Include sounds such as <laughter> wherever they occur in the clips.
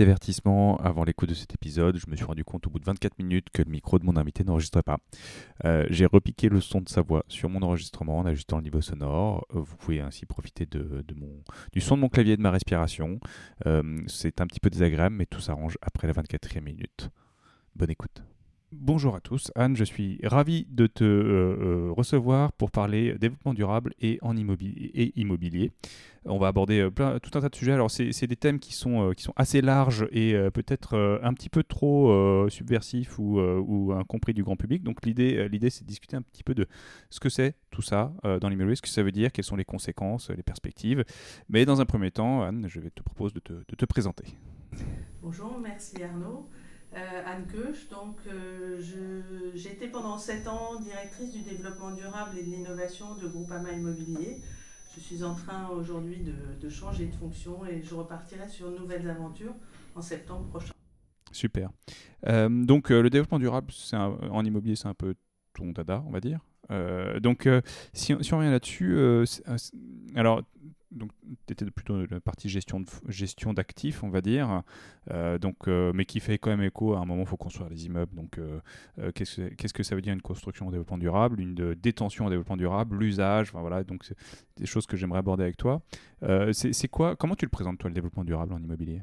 Avertissement avant l'écoute de cet épisode, je me suis rendu compte au bout de 24 minutes que le micro de mon invité n'enregistrait pas. Euh, j'ai repiqué le son de sa voix sur mon enregistrement en ajustant le niveau sonore. Euh, vous pouvez ainsi profiter de, mon, du son de mon clavier et de ma respiration. Euh, c'est un petit peu désagréable, mais tout s'arrange après la 24e minute. Bonne écoute. Bonjour à tous, Anne, je suis ravi de te euh, euh, recevoir pour parler développement durable et, en immobilier. On va aborder euh, tout un tas de sujets. Alors, c'est des thèmes qui sont, assez larges et peut-être un petit peu trop subversifs ou, incompris du grand public. Donc, l'idée, c'est de discuter un petit peu de ce que c'est tout ça dans l'immobilier, ce que ça veut dire, quelles sont les conséquences, les perspectives. Mais dans un premier temps, Anne, je vais te proposer de te, de te présenter. Bonjour, merci Arnaud. Euh, Anne Keuch. Donc, euh, été pendant 7 ans directrice du développement durable et de l'innovation de Groupama Immobilier. Je suis en train aujourd'hui de, changer de fonction et je repartirai sur nouvelles aventures en septembre prochain. Super. Euh, donc, le développement durable en immobilier, c'est un peu ton dada, on va dire. donc, si, si, on revient là-dessus, alors donc tu étais plutôt de la partie gestion de, gestion d'actifs, on va dire, euh, donc, euh, mais qui fait quand même écho à un moment, il faut construire des immeubles. Donc, euh, qu'est-ce, qu'est-ce que ça veut dire une construction en développement durable, une détention en développement durable, l'usage, enfin, voilà, donc c'est des choses que j'aimerais aborder avec toi. c'est, quoi, comment tu le présentes toi le développement durable en immobilier?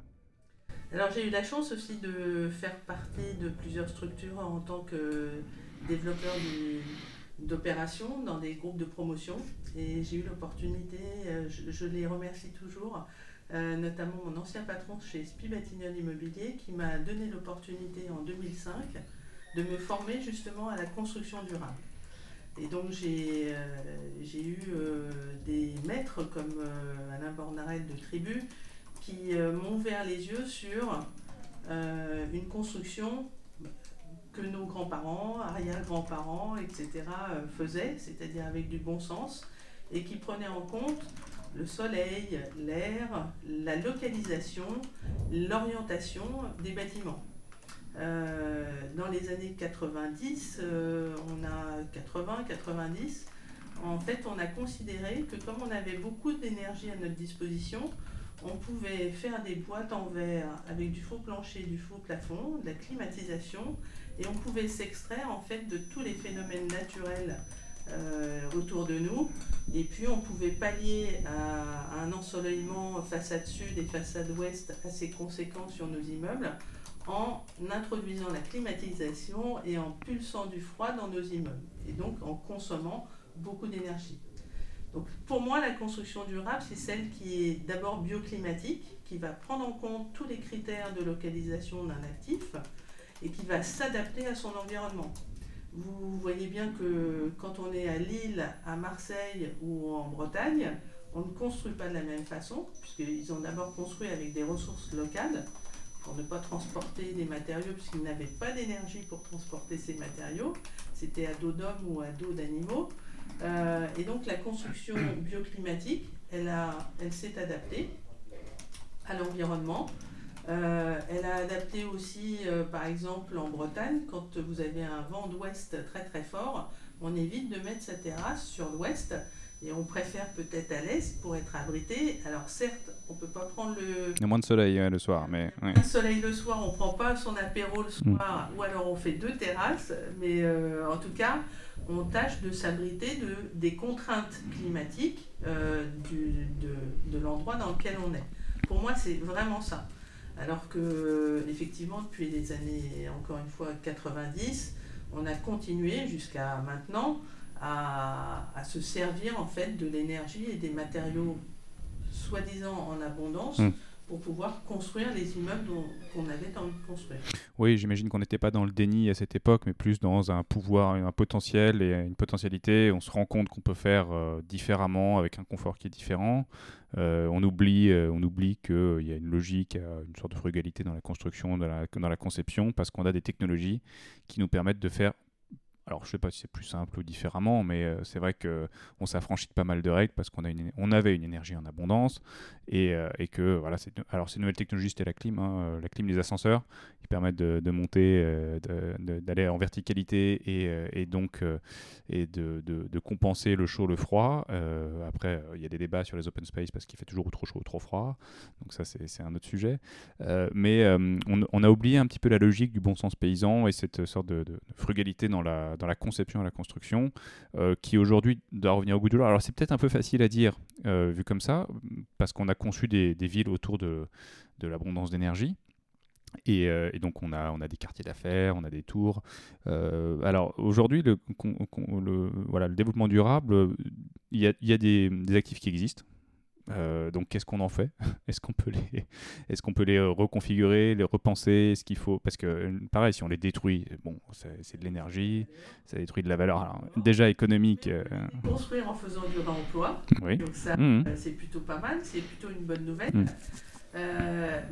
Alors j'ai eu la chance aussi de faire partie de plusieurs structures en tant que développeur d'opérations dans des groupes de promotion. Et j'ai eu l'opportunité, euh, je, les remercie toujours, euh, notamment mon ancien patron chez Spi Immobilier qui m'a donné l'opportunité en 2005 de me former justement à la construction durable. Et donc j'ai euh, eu des maîtres comme Alain Bornarel de Tribu qui m'ont ouvert les yeux sur une construction que nos grands-parents, arrière-grands-parents, etc. Faisaient, c'est-à-dire avec du bon sens, et qui prenaient en compte le soleil, l'air, la localisation, l'orientation des bâtiments. Euh, dans les années 90, euh, on a 80, 90, en fait, on a considéré que comme on avait beaucoup d'énergie à notre disposition, on pouvait faire des boîtes en verre avec du faux plancher, du faux plafond, de la climatisation, et on pouvait s'extraire en fait de tous les phénomènes naturels autour de nous. Et puis on pouvait pallier un ensoleillement façade sud et façade ouest assez conséquent sur nos immeubles en introduisant la climatisation et en pulsant du froid dans nos immeubles. Et donc en consommant beaucoup d'énergie. Donc pour moi, la construction durable, c'est celle qui est d'abord bioclimatique, qui va prendre en compte tous les critères de localisation d'un actif, et qui va s'adapter à son environnement. Vous voyez bien que quand on est à Lille, à Marseille ou en Bretagne, on ne construit pas de la même façon, puisqu'ils ont d'abord construit avec des ressources locales pour ne pas transporter des matériaux, puisqu'ils n'avaient pas d'énergie pour transporter ces matériaux. C'était à dos d'hommes ou à dos d'animaux. Euh, et donc la construction bioclimatique, elle, elle s'est adaptée à l'environnement euh, elle a adapté aussi, euh, par exemple, en Bretagne, quand vous avez un vent d'ouest très très fort, on évite de mettre sa terrasse sur l'ouest et on préfère peut-être à l'est pour être abrité. Alors certes, on peut pas prendre le... Il y a moins de soleil le soir, mais... Le soleil le soir, on prend pas son apéro le soir, mm. ou alors on fait deux terrasses, mais euh, en tout cas, on tâche de s'abriter de, des contraintes climatiques du, de, de l'endroit dans lequel on est. Pour moi, c'est vraiment ça. Alors que, effectivement, depuis les années, encore une fois, 90, on a continué jusqu'à maintenant à, se servir en fait de l'énergie et des matériaux soi-disant en abondance hmm pour pouvoir construire les immeubles qu'on avait envie de construire. Oui, j'imagine qu'on n'était pas dans le déni à cette époque, mais plus dans un pouvoir, un potentiel et une potentialité. On se rend compte qu'on peut faire euh, différemment avec un confort qui est différent. Euh, on oublie, euh, on oublie qu'il y a une logique, une sorte de frugalité dans la construction, dans la conception, parce qu'on a des technologies qui nous permettent de faire alors je sais pas si c'est plus simple ou différemment, mais euh, c'est vrai que on s'affranchit de pas mal de règles parce qu'on avait une énergie en abondance et, euh, que voilà, alors ces nouvelles technologies c'était la clim, hein, euh, la clim, les ascenseurs, qui permettent de, monter, d'aller en verticalité et, donc et de, compenser le chaud, le froid. après, il y a des débats sur les open space parce qu'il fait toujours trop chaud ou trop froid, donc ça c'est, un autre sujet. mais on, a oublié un petit peu la logique du bon sens paysan et cette sorte de frugalité dans la dans la conception et la construction, euh, qui aujourd'hui doit revenir au goût du jour. Alors c'est peut-être un peu facile à dire euh, vu comme ça, parce qu'on a conçu des, villes autour de, de l'abondance d'énergie. Euh, et, donc on a, on a des quartiers d'affaires, on a des tours. alors aujourd'hui, le, le, voilà, le développement durable, il y a, y a des, des, actifs qui existent. Euh, donc qu'est-ce qu'on en fait? <laughs> Est-ce qu'on peut les, est-ce qu'on peut les euh, reconfigurer, les repenser? Ce qu'il faut Parce que euh, pareil, si on les détruit, bon, c'est, de l'énergie, ça détruit de la valeur déjà économique. Construire en faisant du réemploi, oui. donc ça, mmh. c'est plutôt pas mal, c'est plutôt une bonne nouvelle. Mmh.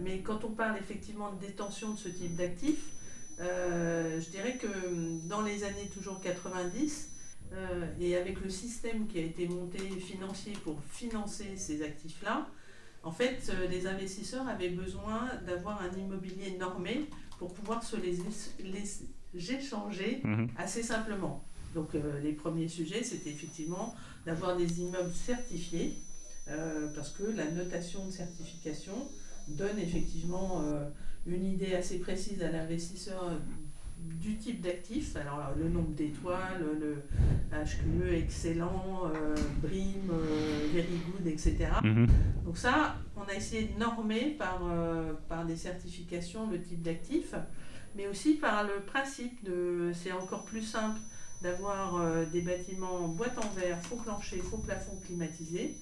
mais quand on parle effectivement de détention de ce type d'actifs, je dirais que dans les années toujours 90, euh, et avec le système qui a été monté financier pour financer ces actifs-là, en fait, euh, les investisseurs avaient besoin d'avoir un immobilier normé pour pouvoir se les, échanger mhm. assez simplement. Donc euh, les premiers sujets, c'était effectivement d'avoir des immeubles certifiés, parce que la notation de certification donne effectivement une idée assez précise à l'investisseur du type d'actif, alors le nombre d'étoiles, le HQE excellent, euh, BRIM, euh, very good, etc. Mhm. Donc ça, on a essayé de normer par, euh, par des certifications le type d'actif, mais aussi par le principe de, c'est encore plus simple d'avoir des bâtiments en boîte en verre, faux plancher, faux plafond climatisé.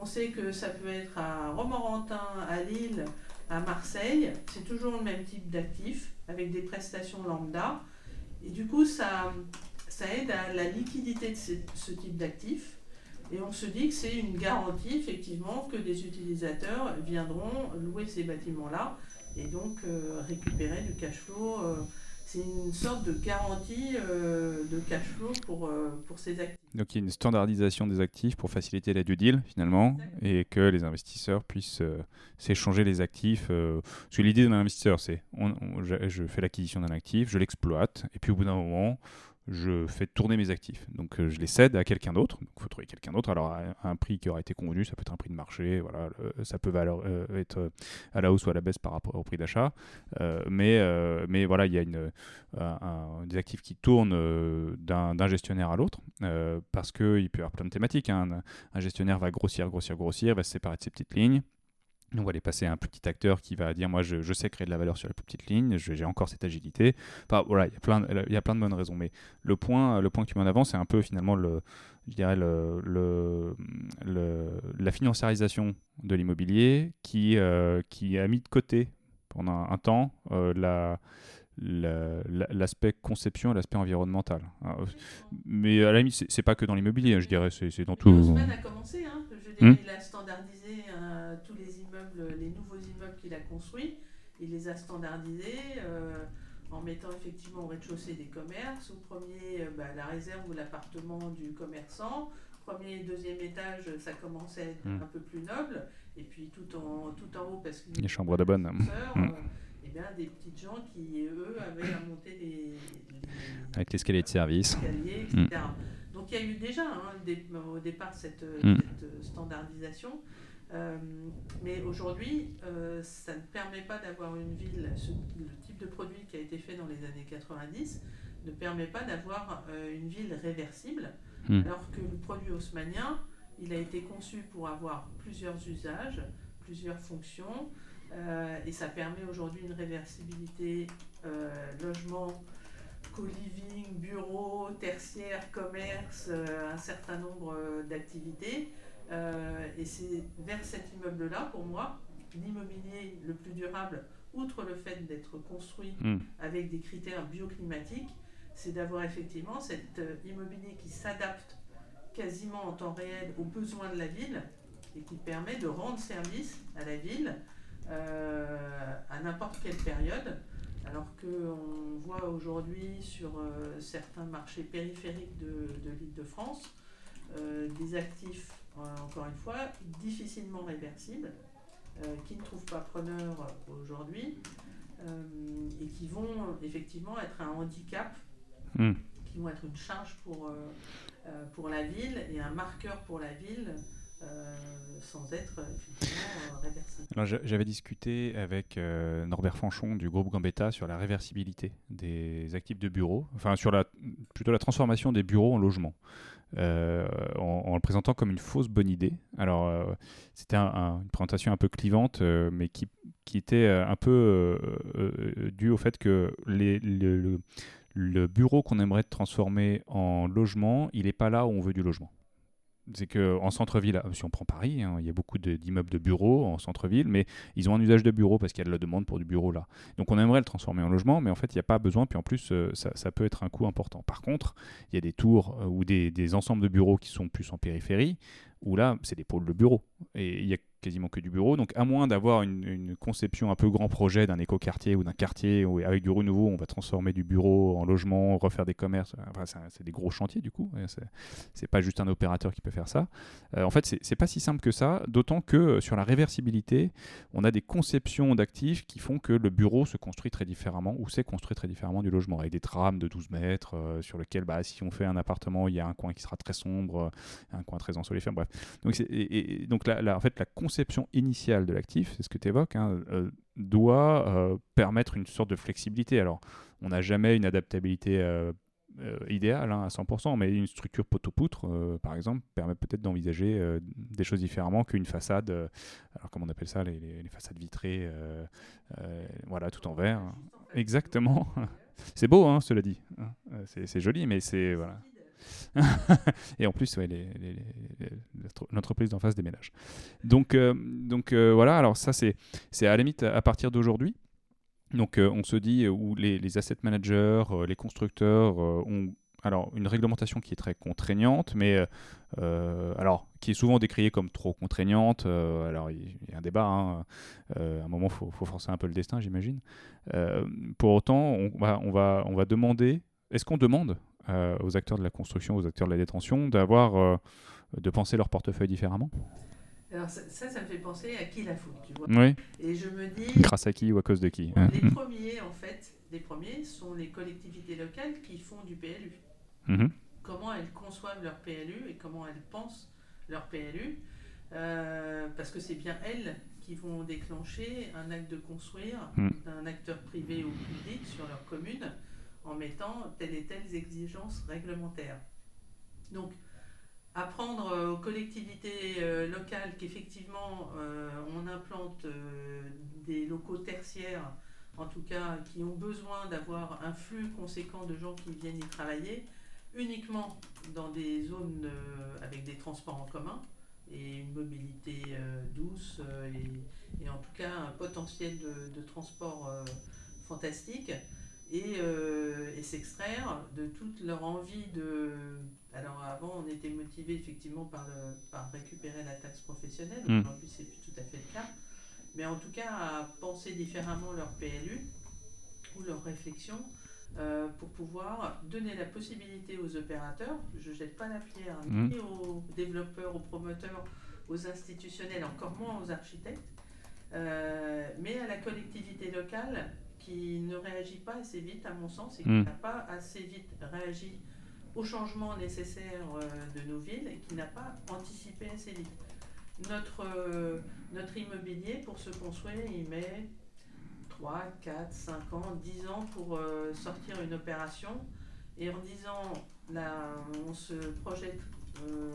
On sait que ça peut être à Romorantin, à Lille, à Marseille, c'est toujours le même type d'actif avec des prestations lambda. Et du coup, ça, ça aide à la liquidité de ce, type d'actif. Et on se dit que c'est une garantie, effectivement, que des utilisateurs viendront louer ces bâtiments-là et donc euh, récupérer du cash flow. Euh, c'est une sorte de garantie euh, de cash flow pour, pour ces actifs. Donc il y a une standardisation des actifs pour faciliter la due deal finalement et que les investisseurs puissent s'échanger les actifs. parce que l'idée d'un investisseur, c'est je fais l'acquisition d'un actif, je l'exploite et puis au bout d'un moment, je fais tourner mes actifs. Donc euh, je les cède à quelqu'un d'autre. Il faut trouver quelqu'un d'autre. Alors un prix qui aura été convenu, ça peut être un prix de marché, voilà, ça peut euh, être à la hausse ou à la baisse par rapport au prix d'achat. Euh, mais, mais voilà, il y a une, des actifs qui tournent d'un gestionnaire à l'autre parce qu'il peut y avoir plein de thématiques. Hein. Un, gestionnaire va grossir, grossir, grossir, va se séparer de ses petites lignes. On va aller passer à un petit acteur qui va dire moi je, sais créer de la valeur sur la plus petite ligne, j'ai encore cette agilité. Enfin, voilà, il y, a plein, il y a plein de bonnes raisons. Mais le point, le point que tu mets en avant, c'est un peu finalement le, je dirais le, le, la financiarisation de l'immobilier qui, euh, qui a mis de côté pendant un, temps euh, la l'aspect conception et l'aspect environnemental. mais à la limite, c'est pas que dans l'immobilier, je dirais, c'est dans tout. a commencé, hein, je dirais, hmm? il a qu'il a construits. Il les a standardisés euh, en mettant effectivement au rez-de-chaussée des commerces, au premier euh, bah, la réserve ou l'appartement du commerçant, premier et deuxième étage, ça commençait à être hmm. un peu plus noble, et puis tout en, tout en haut, parce que les chambres de bonne. Hmm. Euh, eh bien, des petites gens qui, eux, avaient à monter les, Avec l'escalier de service. etc. Donc il y a eu déjà hein, au départ cette, cette standardisation. Euh, mais aujourd'hui, euh, ça ne permet pas d'avoir une ville, le type de produit qui a été fait dans les années 90 ne permet pas d'avoir euh, une ville réversible, hmm. alors que le produit haussmanien, il a été conçu pour avoir plusieurs usages, plusieurs fonctions, et ça permet aujourd'hui une réversibilité logement, co-living, bureau, tertiaire, commerce, un certain nombre d'activités euh, et c'est vers cet immeuble-là, pour moi, l'immobilier le plus durable, outre le fait d'être construit hmm. avec des critères bioclimatiques, c'est d'avoir effectivement cet euh, immobilier qui s'adapte quasiment en temps réel aux besoins de la ville et qui permet de rendre service à la ville euh, à n'importe quelle période Alors qu'on voit aujourd'hui sur certains marchés périphériques de, l'île de France des actifs, encore une fois, difficilement réversibles, qui ne trouvent pas preneur aujourd'hui et qui vont effectivement être un handicap, hmm. qui vont être une charge pour, pour la ville et un marqueur pour la ville euh, sans être euh, J'avais discuté avec euh, Norbert Fanchon du groupe Gambetta sur la réversibilité des actifs de bureau, enfin sur la, plutôt la transformation des bureaux en logements. En, le présentant comme une fausse bonne idée. Alors, c'était une présentation un peu clivante, mais qui, était un peu due au fait que le bureau qu'on aimerait transformer en logement, il n'est pas là où on veut du logement c'est qu'en centre-ville, si on prend Paris, hein, il y a beaucoup d'immeubles de, bureaux en centre-ville, mais ils ont un usage de bureau parce qu'il y a de la demande pour du bureau là. Donc on aimerait le transformer en logement, mais en fait il n'y a pas besoin, puis en plus euh, ça, peut être un coût important. Par contre, il y a des tours euh, ou des, des, ensembles de bureaux qui sont plus en périphérie, où là c'est des pôles de bureaux. Et il y a quasiment que du bureau. Donc, à moins d'avoir une, conception un peu grand projet d'un écoquartier ou d'un quartier avec du renouveau, on va transformer du bureau en logement, refaire des commerces. Enfin, c'est des gros chantiers du coup. C'est pas juste un opérateur qui peut faire ça. Euh, en fait, c'est pas si simple que ça. D'autant que euh, sur la réversibilité, on a des conceptions d'actifs qui font que le bureau se construit très différemment ou s'est construit très différemment du logement avec des trames de 12 mètres euh, sur lequel, bah, si on fait un appartement, il y a un coin qui sera très sombre, un coin très ensoleillé. Bref. Donc, en fait, la conception initiale de l'actif, c'est ce que tu évoques, hein, euh, doit euh, permettre une sorte de flexibilité. Alors, on n'a jamais une adaptabilité euh, idéale hein, à 100%, mais une structure poteau-poutre, par exemple, permet peut-être d'envisager des choses différemment qu'une façade, alors comment on appelle ça, les, façades vitrées, voilà, tout en verre. Exactement. <laughs> c'est beau, hein, cela dit. C'est joli, mais c'est... Voilà. <laughs> et en plus, l'entreprise d'en face déménage. Donc, euh, donc euh, voilà, alors ça, c'est à la limite à partir d'aujourd'hui. Donc euh, on se dit où les, asset managers, les constructeurs ont alors une réglementation qui est très contraignante, mais alors qui est souvent décriée comme trop contraignante. alors il y, a un débat. Hein, à un moment, faut, faut, forcer un peu le destin, j'imagine. pour autant, on va, on va, on va demander. Est-ce qu'on demande euh, aux acteurs de la construction, aux acteurs de la détention, d'avoir, euh, de penser leur portefeuille différemment? Alors ça, ça, me fait penser à qui la faute, tu vois. Oui. Et je me dis... Grâce à qui ou à cause de qui hein. Les premiers, en fait, les premiers sont les collectivités locales qui font du PLU. Mhm. Comment elles conçoivent leur PLU et comment elles pensent leur PLU. Euh, parce que c'est bien elles qui vont déclencher un acte de construire mm. d'un acteur privé ou public sur leur commune en mettant telles et telles exigences réglementaires. Donc, apprendre euh, aux collectivités euh, locales qu'effectivement euh, on implante des locaux tertiaires, en tout cas qui ont besoin d'avoir un flux conséquent de gens qui viennent y travailler, uniquement dans des zones avec des transports en commun et une mobilité douce et, en tout cas un potentiel de, de transport fantastique euh, et, s'extraire de toute leur envie de... Alors avant, on était motivé effectivement par, le, par récupérer la taxe professionnelle, mm. aujourd'hui c'est plus tout à fait le cas, mais en tout cas à penser différemment leur PLU ou leur réflexion euh, pour pouvoir donner la possibilité aux opérateurs, je ne jette pas la pierre, mm. ni aux développeurs, aux promoteurs, aux institutionnels, encore moins aux architectes, euh, mais à la collectivité locale qui ne réagit pas assez vite, à mon sens, et qui hmm. n'a pas assez vite réagi aux changements nécessaires euh, de nos villes et qui n'a pas anticipé assez vite. Notre, euh, notre immobilier, pour se construire, il met 3, 4, 5 ans, 10 ans pour euh, sortir une opération. Et en disant, là, on se projette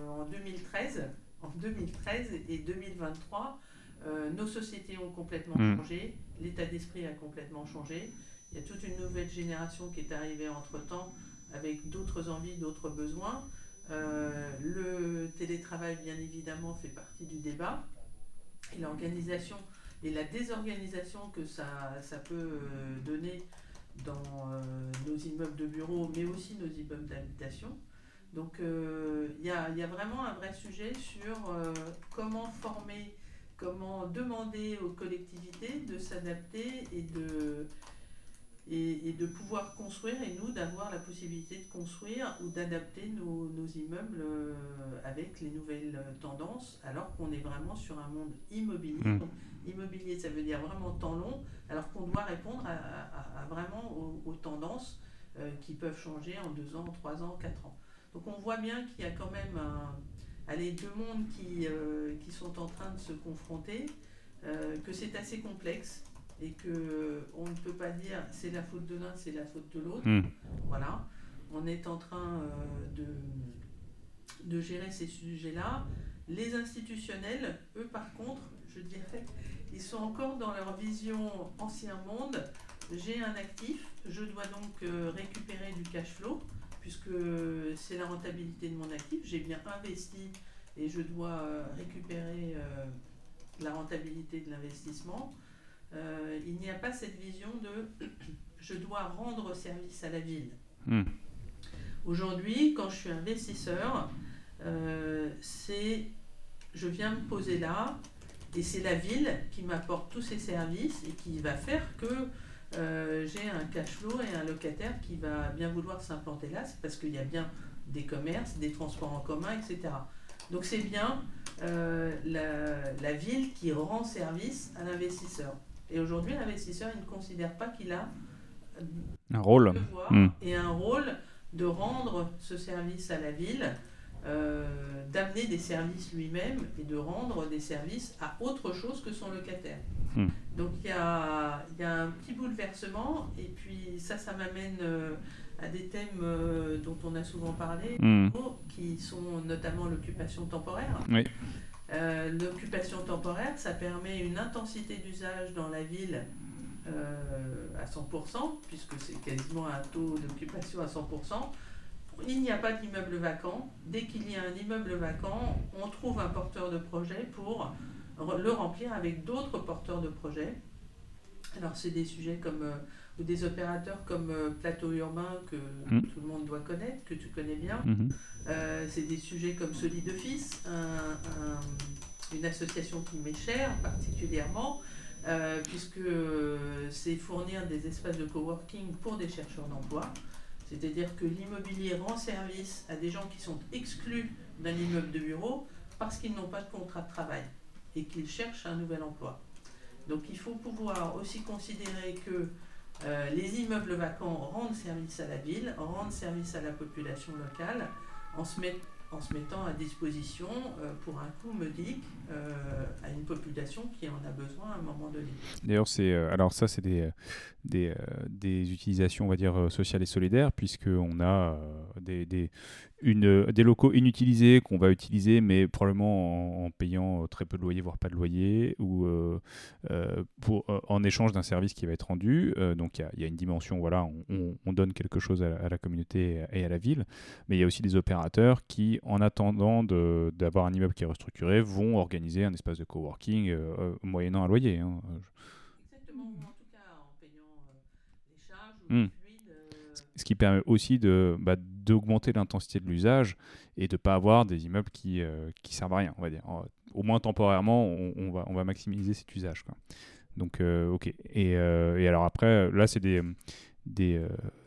en 2013, en 2013 et 2023, euh, nos sociétés ont complètement mm. changé, l'état d'esprit a complètement changé. Il y a toute une nouvelle génération qui est arrivée entre-temps avec d'autres envies, d'autres besoins. Euh, le télétravail, bien évidemment, fait partie du débat. Et l'organisation et la désorganisation que ça, ça peut euh, donner dans nos immeubles de bureaux, mais aussi nos immeubles d'habitation. Donc il y, y, a vraiment un vrai sujet sur comment former comment demander aux collectivités de s'adapter et de, et, de pouvoir construire et nous d'avoir la possibilité de construire ou d'adapter nos, immeubles euh, avec les nouvelles tendances alors qu'on est vraiment sur un monde immobilier. Mmh. immobilier, ça veut dire vraiment temps long, alors qu'on doit répondre à, vraiment aux, tendances euh, qui peuvent changer en deux ans, trois ans, quatre ans. Donc on voit bien qu'il y a quand même allez, deux mondes qui, euh, qui sont en train de se confronter, que c'est assez complexe et que on ne peut pas dire c'est la faute de l'un, c'est la faute de l'autre. Hmm. Voilà. On est en train euh, de, de gérer ces sujets-là. Les institutionnels, eux par contre, je dirais, ils sont encore dans leur vision ancien monde. J'ai un actif, je dois donc euh, récupérer du cash flow, puisque c'est la rentabilité de mon actif. J'ai bien investi et je dois euh, récupérer la rentabilité de l'investissement. Euh, il n'y a pas cette vision de <clears throat> je dois rendre service à la ville. Hmm. Aujourd'hui, quand je suis investisseur, euh, c'est je viens me poser là et c'est la ville qui m'apporte tous ces services et qui va faire que euh, j'ai un cash flow et un locataire qui va bien vouloir s'implanter là, c'est parce qu'il y a bien des commerces, des transports en commun, etc. Donc c'est bien la, la, ville qui rend service à l'investisseur. Et aujourd'hui, l'investisseur, il ne considère pas qu'il a un rôle hmm. et un rôle de rendre ce service à la ville, euh, d'amener des services lui-même et de rendre des services à autre chose que son locataire. Hmm. Donc il y a, y a, un petit bouleversement et puis ça, ça m'amène euh, à des thèmes euh, dont on a souvent parlé, hmm. qui sont notamment l'occupation temporaire. Oui. Euh, l'occupation temporaire, ça permet une intensité d'usage dans la ville à 100%, puisque c'est quasiment un taux d'occupation à 100%. Il n'y a pas d'immeuble vacant. Dès qu'il y a un immeuble vacant, on trouve un porteur de projet pour le remplir avec d'autres porteurs de projet. Alors c'est des sujets comme euh, ou des opérateurs comme euh, Plateau Urbain que mm. tout le monde doit connaître, que tu connais bien. Mm-hmm. Euh, c'est des sujets comme Solid Office, une association qui m'est chère particulièrement, puisque c'est fournir des espaces de coworking pour des chercheurs d'emploi. C'est-à-dire que l'immobilier rend service à des gens qui sont exclus d'un immeuble de bureau parce qu'ils n'ont pas de contrat de travail et qu'ils cherchent un nouvel emploi. Donc il faut pouvoir aussi considérer que euh, les immeubles vacants rendent service à la ville, rendent service à la population locale en se, mettant à disposition euh, pour un coût modique euh, à une population qui en a besoin à un moment donné. D'ailleurs, c'est alors ça, c'est des, des, des, utilisations, on va dire, sociales et solidaires, puisqu'on a des, des, une, des locaux inutilisés qu'on va utiliser, mais probablement en, payant euh, très peu de loyer, voire pas de loyer, ou euh, euh, pour, en échange d'un service qui va être rendu. donc il y, a une dimension, voilà, on, donne quelque chose à, la communauté et à la ville, mais il y a aussi des opérateurs qui, en attendant d'avoir un immeuble qui est restructuré, vont organiser un espace de coworking moyennant un loyer. Hein. Exactement, ou en tout cas en payant les charges. Hmm ce qui permet aussi de bah, d'augmenter l'intensité de l'usage et de ne pas avoir des immeubles qui, euh, qui servent à rien, on va dire. Au moins temporairement, on, va, on va maximiser cet usage. Quoi. Donc, euh, ok. Et, euh, et, alors après, là, c'est des, des,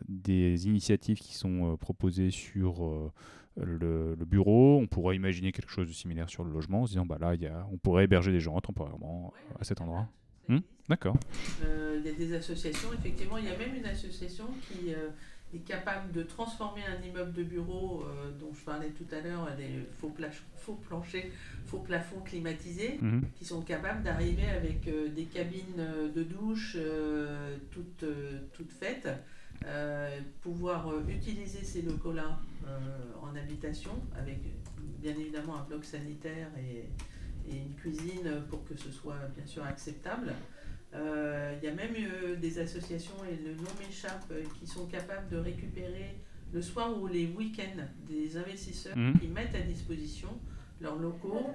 des, initiatives qui sont proposées sur le, le, bureau. On pourrait imaginer quelque chose de similaire sur le logement, en se disant, bah là, y a, on pourrait héberger des gens temporairement à cet endroit. Hmm D'accord. Il y a des associations, effectivement, il y a même une association qui est capable de transformer un immeuble de bureau euh, dont je parlais tout à l'heure, les faux, faux planchers, faux plafonds climatisés, mhm. qui sont capables d'arriver avec euh, des cabines euh, de douche toutes, toutes faites, pouvoir utiliser ces locaux-là en habitation, avec bien évidemment un bloc sanitaire et, et, une cuisine pour que ce soit bien sûr acceptable. Euh, il y a même euh, des associations, et le nom m'échappe, euh, qui sont capables de récupérer le soir ou les week-ends des investisseurs mhm. qui mettent à disposition leurs locaux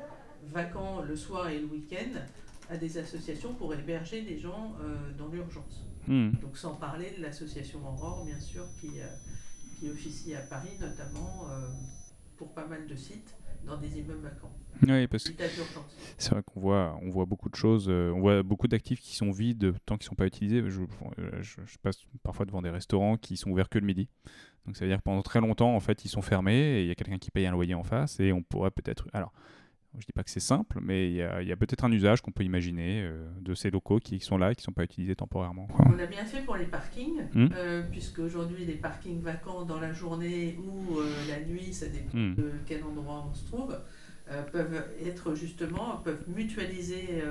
vacants le soir et le week-end à des associations pour héberger des gens dans l'urgence. Mhm. Donc sans parler de l'association Aurore, bien sûr, qui, qui officie à Paris notamment pour pas mal de sites dans des immeubles vacants. Oui, parce que c'est vrai qu'on voit, on voit beaucoup de choses, euh, on voit beaucoup d'actifs qui sont vides tant qu'ils ne sont pas utilisés. Je, je, passe parfois devant des restaurants qui sont ouverts que le midi. Donc ça veut dire que pendant très longtemps, en fait, ils sont fermés et il y a quelqu'un qui paye un loyer en face et on pourrait peut-être... Alors, je dis pas que c'est simple, mais il y a, peut-être un usage qu'on peut imaginer euh, de ces locaux qui sont là et qui ne sont pas utilisés temporairement. On a bien fait pour les parkings, euh, puisque aujourd'hui les parkings vacants dans la journée ou euh, la nuit, ça dépend hmm. de quel endroit on se trouve, peuvent être justement, peuvent mutualiser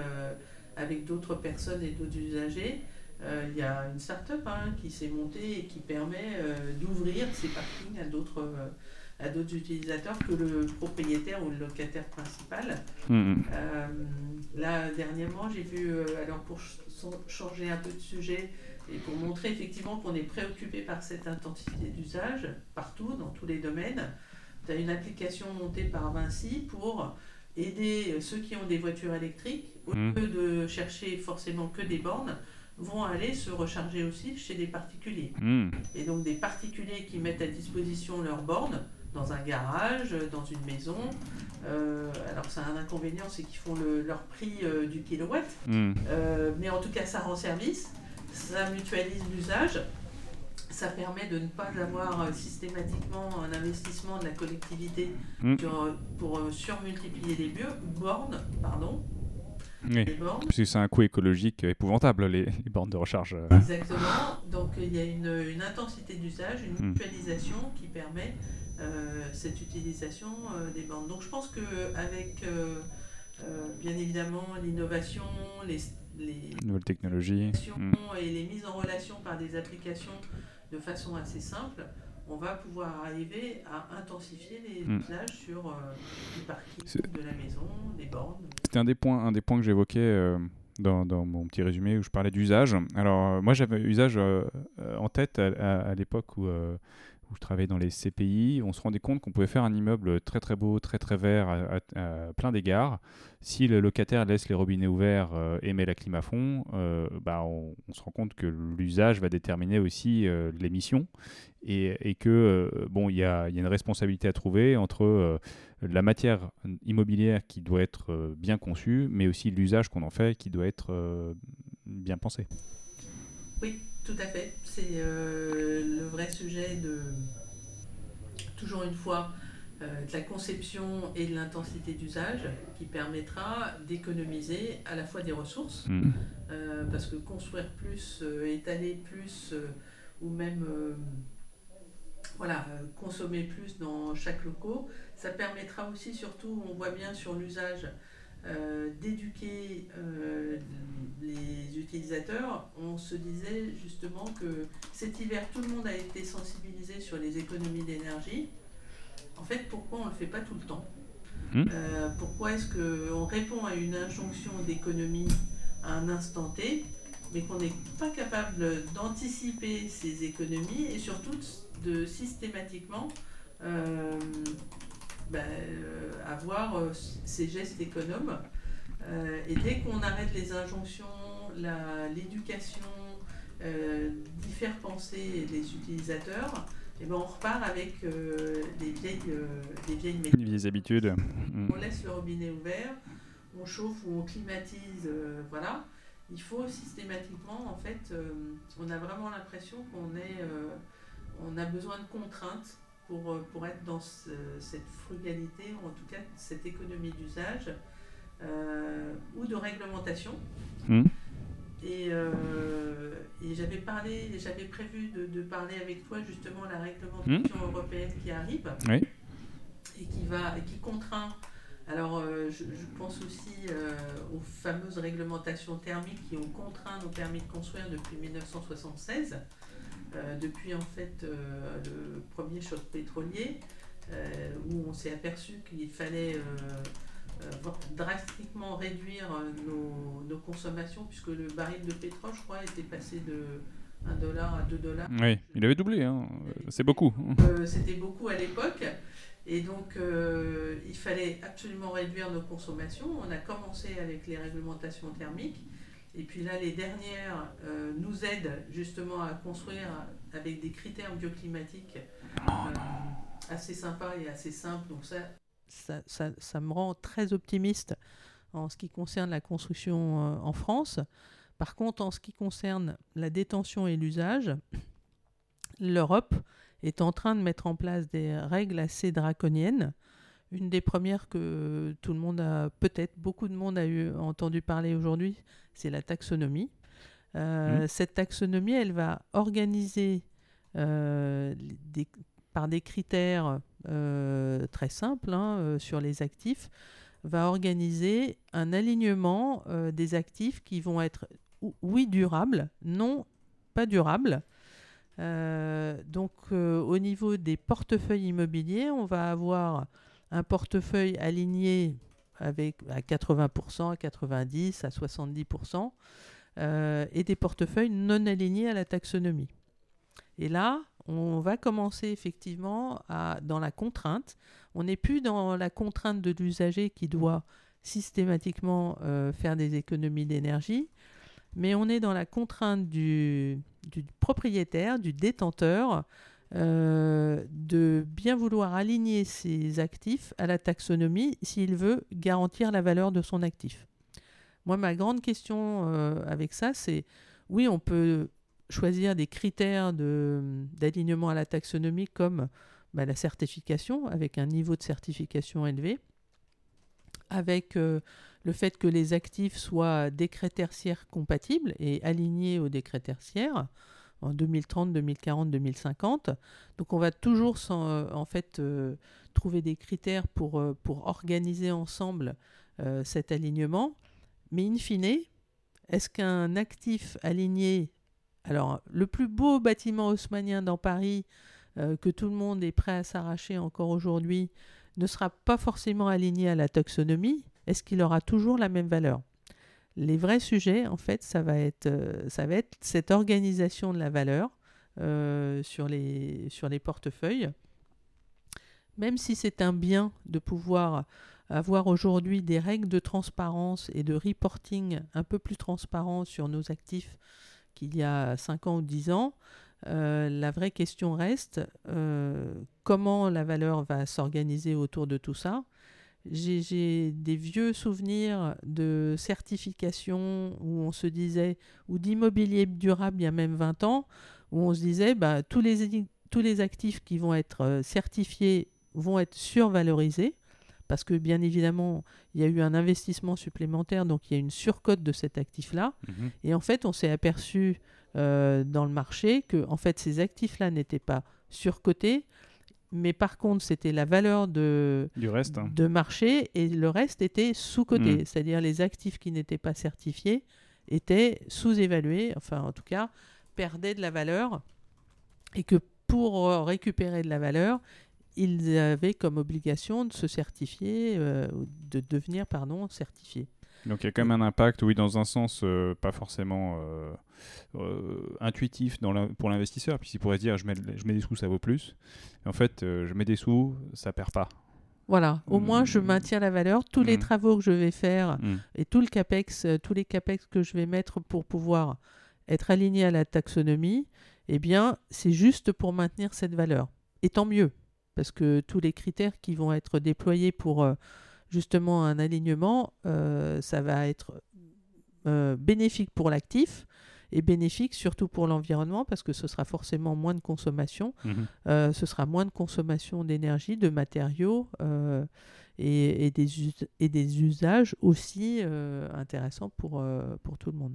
avec d'autres personnes et d'autres usagers. Il y a une start-up hein, qui s'est montée et qui permet d'ouvrir ces parkings à d'autres à d'autres utilisateurs que le propriétaire ou le locataire principal. Euh, là, dernièrement, j'ai vu, euh, alors pour changer un peu de sujet et pour montrer effectivement qu'on est préoccupé par cette intensité d'usage partout, dans tous les domaines, tu as une application montée par Vinci pour aider ceux qui ont des voitures électriques, au mm. lieu de chercher forcément que des bornes, vont aller se recharger aussi chez des particuliers. Mm. Et donc des particuliers qui mettent à disposition leurs bornes dans un garage, dans une maison. Euh, alors, c'est un inconvénient, c'est qu'ils font leur prix euh, du kilowatt. Hmm. Euh, mais en tout cas, ça rend service, ça mutualise l'usage. Ça permet de ne pas avoir systématiquement un investissement de la collectivité hmm. pour surmultiplier les bornes. Pardon, oui, parce que c'est un coût écologique épouvantable, les, bornes de recharge. Exactement. Donc il y a une, une intensité d'usage, une hmm. mutualisation qui permet euh, cette utilisation euh, des bandes. Donc je pense qu'avec euh, bien évidemment l'innovation, les, nouvelles technologies mm. et les mises en relation par des applications de façon assez simple, on va pouvoir arriver à intensifier les mm. usages sur les parkings de la maison, des bornes. C'était un des points, un des points que j'évoquais. Dans, dans, mon petit résumé où je parlais d'usage. Alors, moi, j'avais usage en tête à, à l'époque où où je travaillais dans les CPI, on se rendait compte qu'on pouvait faire un immeuble très très beau, très très vert à, plein d'égards. Si le locataire laisse les robinets ouverts euh, et met la clim à fond, euh, bah on, se rend compte que l'usage va déterminer aussi euh, l'émission et, et, que bon, il y a, y a, une responsabilité à trouver entre la matière immobilière qui doit être bien conçue, mais aussi l'usage qu'on en fait qui doit être bien pensé. Oui, tout à fait. C'est euh, le vrai sujet de, toujours une fois, euh, de la conception et de l'intensité d'usage qui permettra d'économiser à la fois des ressources, mm. euh, parce que construire plus, étaler plus, ou même voilà, consommer plus dans chaque locaux, ça permettra aussi, surtout, on voit bien sur l'usage, d'éduquer euh, les utilisateurs, on se disait justement que cet hiver, tout le monde a été sensibilisé sur les économies d'énergie. En fait, pourquoi on ne le fait pas tout le temps? Hmm. euh, Pourquoi est-ce qu'on répond à une injonction d'économie à un instant T, mais qu'on n'est pas capable d'anticiper ces économies et surtout de systématiquement euh, avoir euh, ces gestes économes. Euh, et dès qu'on arrête les injonctions, l'éducation, d'y faire penser les utilisateurs, et eh ben on repart avec des, vieilles, des vieilles méthodes. vieilles habitudes. Mm. On laisse le robinet ouvert, on chauffe ou on climatise, voilà. Il faut systématiquement, en fait, on a vraiment l'impression qu'on est, on a besoin de contraintes pour, euh, pour être dans cette frugalité, ou en tout cas cette économie d'usage euh, ou de réglementation. Hmm. Et, euh, et j'avais parlé, j'avais prévu de, de, parler avec toi justement la réglementation hmm. européenne qui arrive et qui va et qui contraint. Alors je, je, pense aussi aux fameuses réglementations thermiques qui ont contraint nos permis de construire depuis 1976. Euh, depuis en fait euh, le premier choc pétrolier, euh, où on s'est aperçu qu'il fallait drastiquement réduire nos, consommations, puisque le baril de pétrole, je crois, était passé de 1 dollar à 2 dollars. Oui, il avait doublé, hein. c'est beaucoup. C'était beaucoup à l'époque. Et donc, il fallait absolument réduire nos consommations. On a commencé avec les réglementations thermiques. Et puis là, les dernières euh, nous aident justement à construire avec des critères bioclimatiques euh, assez sympas et assez simples. Donc ça, ça, ça, ça, me rend très optimiste en ce qui concerne la construction euh, en France. Par contre, en ce qui concerne la détention et l'usage, l'Europe est en train de mettre en place des règles assez draconiennes. Une des premières que tout le monde a, peut-être beaucoup de monde a eu entendu parler aujourd'hui, c'est la taxonomie. Euh, mmh. Cette taxonomie, elle va organiser euh, des, par des critères euh, très simples hein, sur les actifs, va organiser un alignement des actifs qui vont être, oui, durables, non, pas durables. donc au niveau des portefeuilles immobiliers, on va avoir un portefeuille aligné avec à 80%, à 90%, à 70%, et des portefeuilles non alignés à la taxonomie. Et là, on va commencer effectivement dans la contrainte. On n'est plus dans la contrainte de l'usager qui doit systématiquement euh, faire des économies d'énergie, mais on est dans la contrainte du, propriétaire, du détenteur, euh, de bien vouloir aligner ses actifs à la taxonomie s'il veut garantir la valeur de son actif. Moi, ma grande question euh, avec ça, c'est oui, on peut choisir des critères d'alignement à la taxonomie comme bah, la certification, avec un niveau de certification élevé, avec euh, le fait que les actifs soient décrets tertiaires compatibles et alignés aux décrets tertiaires en 2030, 2040, 2050. Donc on va toujours euh, en fait euh, trouver des critères pour, pour organiser ensemble cet alignement. Mais in fine, est-ce qu'un actif aligné alors, le plus beau bâtiment haussmanien dans Paris, euh, que tout le monde est prêt à s'arracher encore aujourd'hui, ne sera pas forcément aligné à la taxonomie? Est-ce qu'il aura toujours la même valeur? Les vrais sujets, en fait, ça va être, euh, ça va être cette organisation de la valeur euh, sur, les, sur les portefeuilles. Même si c'est un bien de pouvoir avoir aujourd'hui des règles de transparence et de reporting un peu plus transparents sur nos actifs qu'il y a 5 ans ou 10 ans. Euh, la vraie question reste comment la valeur va s'organiser autour de tout ça. J'ai des vieux souvenirs de certification où on se disait, ou d'immobilier durable il y a même 20 ans, où on se disait bah, tous, les, tous les actifs qui vont être euh, certifiés vont être survalorisés parce que bien évidemment, il y a eu un investissement supplémentaire, donc il y a une surcote de cet actif-là. Mhm. Et en fait, on s'est aperçu euh, dans le marché que en fait, ces actifs-là n'étaient pas surcotés, mais par contre, c'était la valeur de, du reste, hein. de marché et le reste était sous-coté, mhm. c'est-à-dire les actifs qui n'étaient pas certifiés étaient sous-évalués, enfin en tout cas, perdaient de la valeur et que pour récupérer de la valeur, ils avaient comme obligation de se certifier, euh, de devenir pardon, certifiés. Donc il y a quand même un impact, oui, dans un sens euh, pas forcément euh, intuitif dans pour l'investisseur, puisqu'il pourrait dire je mets, je mets des sous, ça vaut plus. en fait, je mets des sous, ça perd pas. Voilà, au moins je mmh. maintiens la valeur. Tous les mmh. travaux que je vais faire mmh. et tout le capex, tous les capex que je vais mettre pour pouvoir être aligné à la taxonomie, eh bien, c'est juste pour maintenir cette valeur. Et tant mieux, parce que tous les critères qui vont être déployés pour euh, justement un alignement, euh, ça va être euh, bénéfique pour l'actif et bénéfique surtout pour l'environnement parce que ce sera forcément moins de consommation, mhm. ce sera moins de consommation d'énergie, de matériaux et, des et, des usages aussi intéressants pour, pour tout le monde.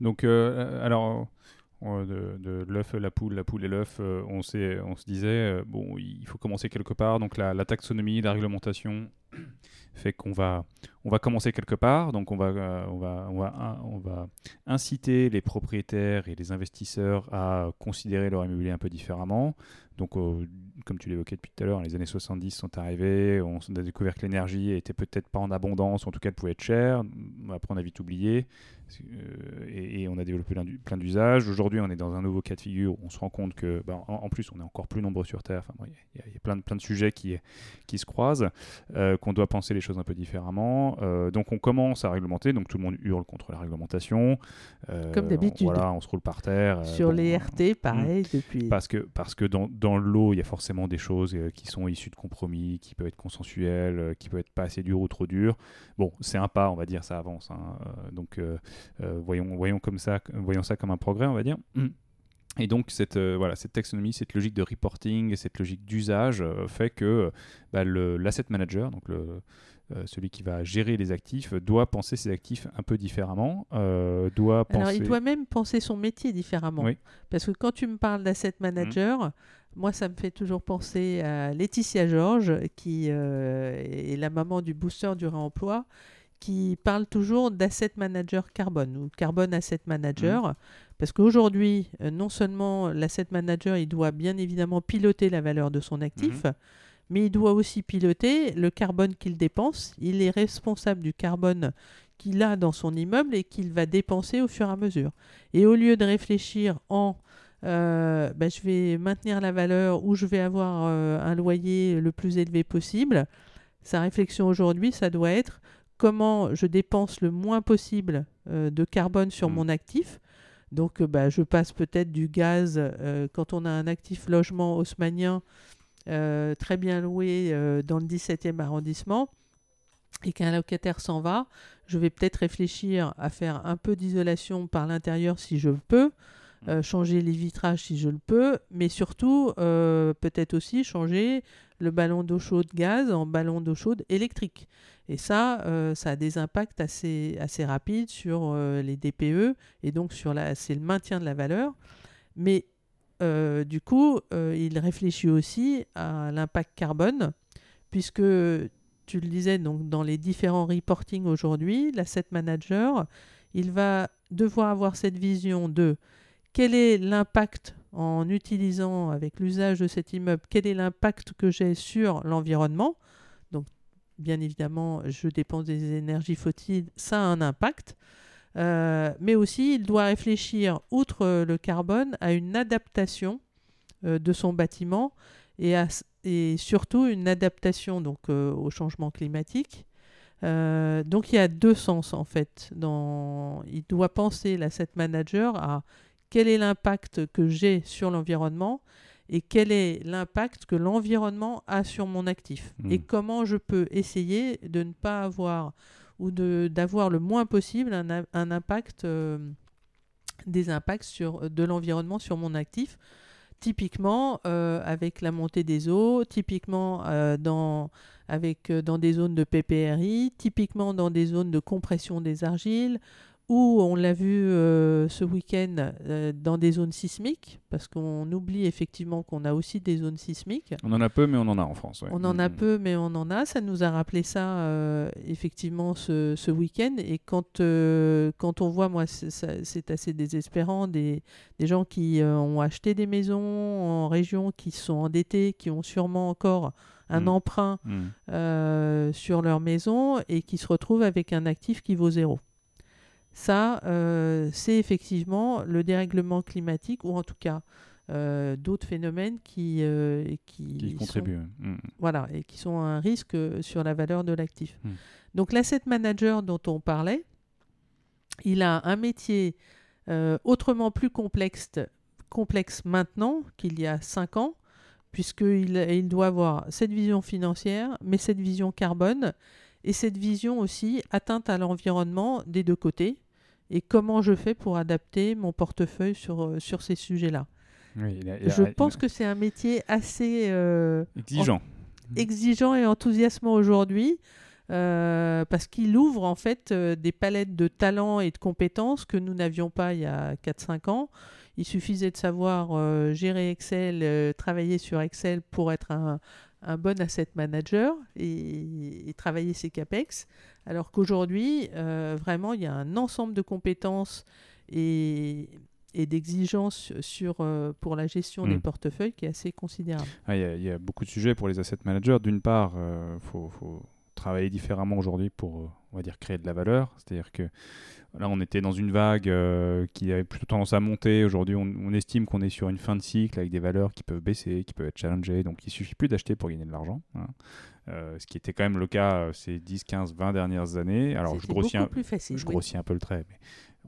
Donc, alors de, de l'œuf, la poule, la poule et l'œuf, euh, on, on se disait, euh, bon, il faut commencer quelque part. Donc la, taxonomie, la réglementation fait qu'on va, on va commencer quelque part. Donc on va, euh, on va inciter les propriétaires et les investisseurs à considérer leur immobilier un peu différemment. Donc, comme tu l'évoquais depuis tout à l'heure, les années 70 sont arrivées, on a découvert que l'énergie était peut-être pas en abondance, en tout cas elle pouvait être chère. Après, on a vite oublié. Euh, et, on a développé plein d'usages. Aujourd'hui, on est dans un nouveau cas de figure où on se rend compte que, bah, en, plus, on est encore plus nombreux sur Terre. Il y, a plein de, plein de sujets qui, qui se croisent, euh, qu'on doit penser les choses un peu différemment. Euh, donc, on commence à réglementer. Donc, tout le monde hurle contre la réglementation. Comme d'habitude. Voilà, on se roule par terre. Sur les RT, pareil, hmm. depuis. Parce que, parce que dans, dans l'eau, il y a forcément des choses qui sont issues de compromis, qui peuvent être consensuelles, qui peuvent être pas assez dures ou trop dures. Bon, c'est un pas, on va dire, ça Hein. Donc, voyons voyons, comme ça, voyons ça comme un progrès, on va dire. Mm. <clears throat> Et donc cette, euh, voilà, cette taxonomie, cette logique de reporting, cette logique d'usage euh, fait que bah, l'asset manager, donc le, euh, celui qui va gérer les actifs, doit penser ses actifs un peu différemment. doit penser... Alors il doit même penser son métier différemment. Parce que quand tu me parles d'asset manager, mm. moi ça me fait toujours penser à Laetitia Georges, qui est la maman du booster du réemploi qui parle toujours d'asset manager carbone ou carbone asset manager. Mmh. Parce qu'aujourd'hui, euh, non seulement l'asset manager, il doit bien évidemment piloter la valeur de son actif, mmh. mais il doit aussi piloter le carbone qu'il dépense. Il est responsable du carbone qu'il a dans son immeuble et qu'il va dépenser au fur et à mesure. Et au lieu de réfléchir en euh, ben, je vais maintenir la valeur ou je vais avoir euh, un loyer le plus élevé possible, sa réflexion aujourd'hui, ça doit être comment je dépense le moins possible euh, de carbone sur mm. mon actif. Donc, euh, bah, je passe peut-être du gaz euh, quand on a un actif logement haussmanien très bien loué dans le 17e arrondissement et qu'un locataire s'en va. Je vais peut-être réfléchir à faire un peu d'isolation par l'intérieur si je peux. Mm. changer les vitrages si je le peux, mais surtout peut-être aussi changer le ballon d'eau chaude gaz en ballon d'eau chaude électrique. Et ça, euh, ça a des impacts assez, assez rapides sur euh, les DPE et donc sur la, c'est le maintien de la valeur. Mais euh, du coup, il réfléchit aussi à l'impact carbone, puisque tu le disais, donc dans les différents reporting aujourd'hui, l'asset manager, il va devoir avoir cette vision de quel est l'impact en utilisant avec l'usage de cet immeuble, quel est l'impact que j'ai sur l'environnement? Bien évidemment, je dépense des énergies fossiles, ça a un impact. Euh, mais aussi, il doit réfléchir, outre le carbone, à une adaptation euh, de son bâtiment et, et, surtout une adaptation donc, euh, au changement climatique. donc il y a deux sens en fait. Dans... Il doit penser l'asset manager à quel est l'impact que j'ai sur l'environnement et quel est l'impact que l'environnement a sur mon actif hmm. et comment je peux essayer de ne pas avoir ou d'avoir le moins possible un, un impact euh, des impacts sur, de l'environnement sur mon actif typiquement euh, avec la montée des eaux, typiquement euh, dans, avec, dans des zones de PPRI, typiquement dans des zones de compression des argiles, ou on l'a vu euh, ce week-end euh, dans des zones sismiques, parce qu'on oublie effectivement qu'on a aussi des zones sismiques. On en a peu, mais on en a en France. On en a mm. peu, mais on en a. Ça nous a rappelé ça euh, effectivement ce, ce week-end. Et quand, quand on voit, moi, c'est assez désespérant, des, des gens qui ont acheté des maisons en région, qui sont endettés, qui ont sûrement encore un mm. emprunt mm. sur leur maison et qui se retrouvent avec un actif qui vaut zéro. Ça, euh, c'est effectivement le dérèglement climatique, ou en tout cas euh, d'autres phénomènes qui, euh, qui, contribuent. Mm. Voilà, et qui sont un risque sur la valeur de l'actif. Mm. Donc l'asset manager dont on parlait, il a un métier autrement plus complexe, complexe maintenant qu'il y a cinq ans, puisqu'il il doit avoir cette vision financière, mais cette vision carbone, et cette vision aussi atteinte à l'environnement des deux côtés, et comment je fais pour adapter mon portefeuille sur, euh, sur ces sujets-là. je pense que c'est un métier assez euh, exigeant. exigeant et enthousiasmant aujourd'hui. Euh, parce qu'il ouvre en fait des palettes de talents et de compétences que nous n'avions pas il y a 4-5 ans. Il suffisait de savoir gérer Excel, travailler sur Excel pour être un, un bon asset manager et, travailler ses CAPEX, alors qu'aujourd'hui, euh, vraiment, il y a un ensemble de compétences et, d'exigences sur, euh, pour la gestion des hmm. portefeuilles qui est assez considérable. Ah, il y, a beaucoup de sujets pour les asset managers. D'une part, il euh, faut travailler différemment aujourd'hui pour, on va dire, créer de la valeur. C'est-à-dire que là, on était dans une vague euh, qui avait plutôt tendance à monter. Aujourd'hui, on, estime qu'on est sur une fin de cycle avec des valeurs qui peuvent baisser, qui peuvent être challengées. Donc, il suffit plus d'acheter pour gagner de l'argent. Hein. ce qui était quand même le cas ces 10, 15, 20 dernières années. Alors, je grossis, un, plus facile, je grossis un peu le trait, mais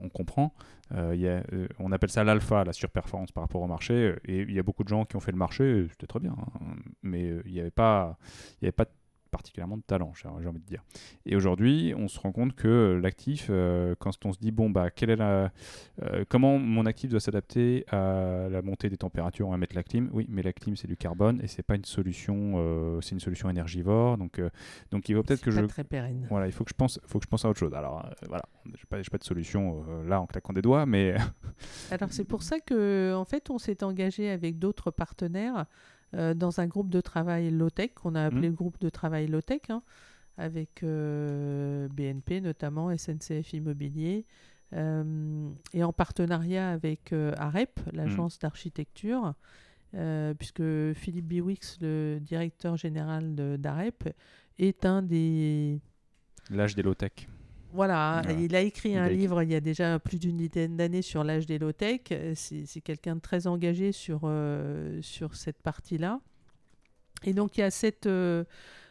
on comprend. Euh, y a, euh, on appelle ça l'alpha, la surperformance par rapport au marché. Et il y a beaucoup de gens qui ont fait le marché, c'était très bien. Hein. mais euh, il n'y avait pas, y avait pas particulièrement de talent, j'ai envie de dire. Et aujourd'hui, on se rend compte que l'actif, euh, quand on se dit, bon, bah, quelle est la, euh, comment mon actif doit s'adapter à la montée des températures, on va mettre la clim. Oui, mais la clim, c'est du carbone et c'est pas une solution, euh, c'est une solution énergivore. Donc, donc il faut peut-être que je. très pérenne. Voilà, il faut que je pense, faut que je pense à autre chose. Alors, voilà, j'ai pas, pas de solution là en claquant des doigts, mais. Alors, c'est pour ça que, en fait, on s'est engagé avec d'autres partenaires euh, dans un groupe de travail low-tech, qu'on a appelé mmh. le groupe de travail low-tech, hein, avec euh, BNP notamment, SNCF Immobilier, euh, et en partenariat avec AREP, l'agence mmh. d'architecture, puisque Philippe Biwix, le directeur général d'AREP, est un des... L'âge des low-tech. Voilà, il a écrit un livre il y a déjà plus d'une dizaine d'années sur l'âge des low-tech. C'est quelqu'un de très engagé sur, euh, sur cette partie-là. Et donc, il y a cette. Euh,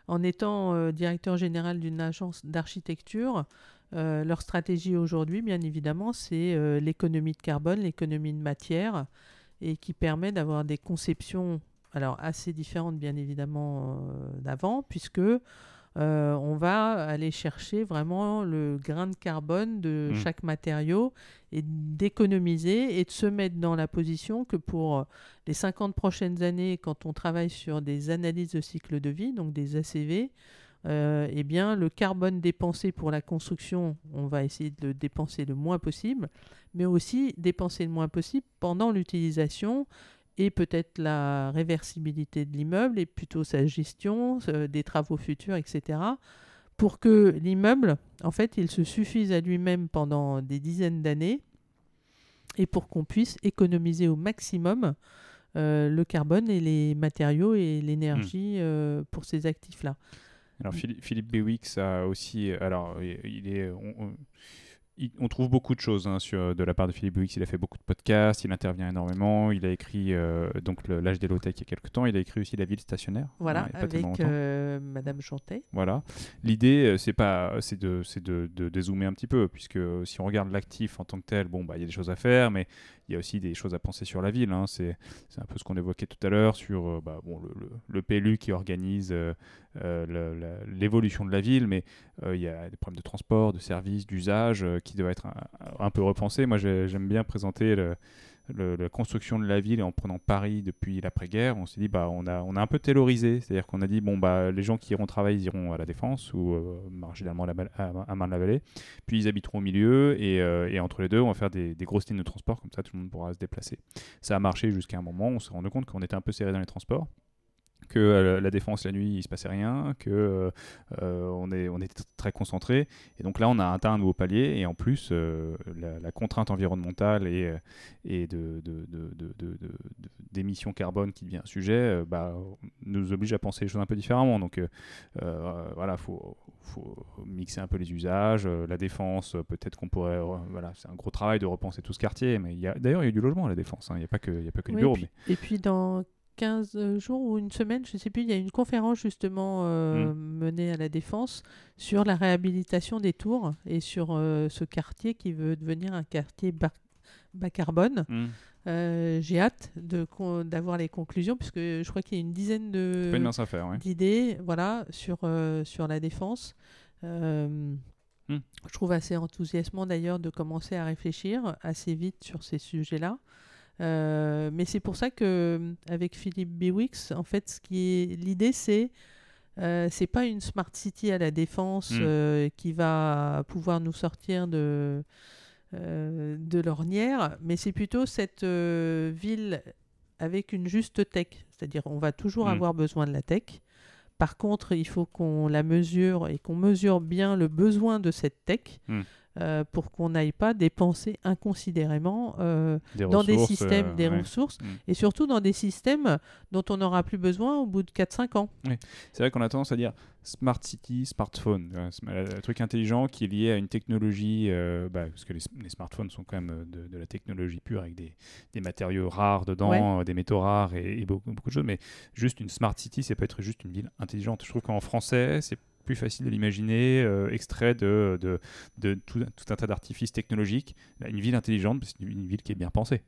en étant euh, directeur général d'une agence d'architecture, leur stratégie aujourd'hui, bien évidemment, c'est l'économie de carbone, l'économie de matière, et qui permet d'avoir des conceptions alors assez différentes, bien évidemment, d'avant, puisque euh, on va aller chercher vraiment le grain de carbone de mmh. chaque matériau et d'économiser et de se mettre dans la position que pour les 50 prochaines années, quand on travaille sur des analyses de cycle de vie, donc des ACV, euh, eh bien, le carbone dépensé pour la construction, on va essayer de le dépenser le moins possible, mais aussi dépenser le moins possible pendant l'utilisation et peut-être la réversibilité de l'immeuble et plutôt sa gestion euh, des travaux futurs, etc. Pour que l'immeuble, en fait, il se suffise à lui-même pendant des dizaines d'années et pour qu'on puisse économiser au maximum euh, le carbone et les matériaux et l'énergie hmm. euh, pour ces actifs-là. Alors Philippe Bewix a aussi, alors il est, on trouve beaucoup de choses hein, sur, de la part de Philippe Bouix. Il a fait beaucoup de podcasts, il intervient énormément. Il a écrit euh, donc l'âge des low-tech il y a quelques temps. Il a écrit aussi La ville stationnaire. Voilà, avec euh, Madame Chantet. Voilà. L'idée, euh, c'est pas, c'est de, de, de, dézoomer un petit peu, puisque si on regarde l'actif en tant que tel, bon, bah, il y a des choses à faire, mais il y a aussi des choses à penser sur la ville. Hein. C'est un peu ce qu'on évoquait tout à l'heure sur euh, bah, le, le, PLU qui organise euh, euh, l'évolution de la ville, mais il y a des problèmes de transport, de services, d'usage qui doivent être un, peu repensés. Moi, j'aime bien présenter le, la construction de la ville et en prenant Paris depuis l'après-guerre, on s'est dit bah on a on a un peu taylorisé, c'est-à-dire qu'on a dit bon bah les gens qui iront travailler ils iront à la défense ou euh, marginalement à, Marne-la-Vallée, puis ils habiteront au milieu et, euh, et, entre les deux on va faire des, des, grosses lignes de transport comme ça tout le monde pourra se déplacer. Ça a marché jusqu'à un moment, on s'est rendu compte qu'on était un peu serré dans les transports que euh, la défense la nuit il se passait rien, que euh, euh, on, est, on était très concentré. Et donc là on a atteint un nouveau palier et en plus la, contrainte environnementale et, et de, d'émissions carbone qui devient un sujet bah, nous oblige à penser les choses un peu différemment. Donc voilà, il faut, faut, mixer un peu les usages. la défense, peut-être qu'on pourrait... voilà, c'est un gros travail de repenser tout ce quartier, mais d'ailleurs il y a du logement à la défense, hein. il n'y a pas que, il y a pas que du bureau. Et puis dans 15 jours ou une semaine, je ne sais plus, il y a une conférence justement euh, mm. menée à la Défense sur la réhabilitation des tours et sur euh, ce quartier qui veut devenir un quartier bas, carbone. Mm. Euh, j'ai hâte d'avoir les conclusions puisque je crois qu'il y a une dizaine d'idées voilà, sur, sur la Défense. Mm. Je trouve assez enthousiasmant d'ailleurs de commencer à réfléchir assez vite sur ces sujets-là. Euh, mais c'est pour ça que euh, avec Philippe Biwix, en fait, ce qui est l'idée, c'est euh, c'est pas une smart city à la défense hmm. qui va pouvoir nous sortir de de l'ornière, mais c'est plutôt cette ville avec une juste tech, c'est-à-dire on va toujours hmm. avoir besoin de la tech. Par contre, il faut qu'on la mesure et qu'on mesure bien le besoin de cette tech. Hmm. Euh, pour qu'on n'aille pas dépenser inconsidérément euh, Des dans des systèmes, euh, des ouais. ressources, Mm. et surtout dans des systèmes dont on n'aura plus besoin au bout de 4-5 ans. C'est vrai qu'on a tendance à dire smart city, smartphone, euh, sm- euh, un truc intelligent qui est lié à une technologie, euh, bah, parce que les, les smartphones sont quand même euh, de, de la technologie pure avec des, des matériaux rares dedans, euh, des métaux rares et, et beaucoup, beaucoup de choses. Mais juste une smart city, ça peut être juste une ville intelligente. Je trouve qu'en français, c'est plus facile de l'imaginer, euh, extrait de, de, de tout, tout un tas d'artifices technologiques. Une ville intelligente, c'est une, ville qui est bien pensée.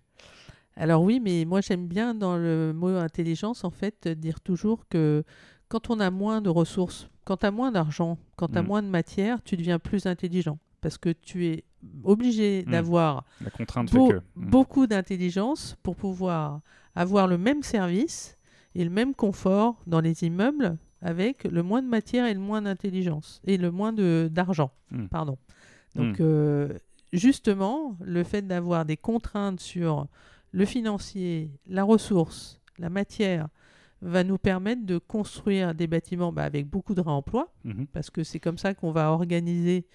Alors oui, mais moi j'aime bien dans le mot intelligence, en fait, dire toujours que quand on a moins de ressources, quand tu as moins d'argent, quand tu as Mm. moins de matière, tu deviens plus intelligent. Parce que tu es obligé Mm. d'avoir beau- fait que. Mm. beaucoup d'intelligence pour pouvoir avoir le même service et le même confort dans les immeubles avec le moins de matière et le moins d'intelligence et le moins de- d'argent. Mm. Pardon. Donc Mm. euh, justement, le fait d'avoir des contraintes sur le financier, la ressource, la matière, va nous permettre de construire des bâtiments bah, avec beaucoup de réemploi Mhm. parce que c'est comme ça qu'on va organiser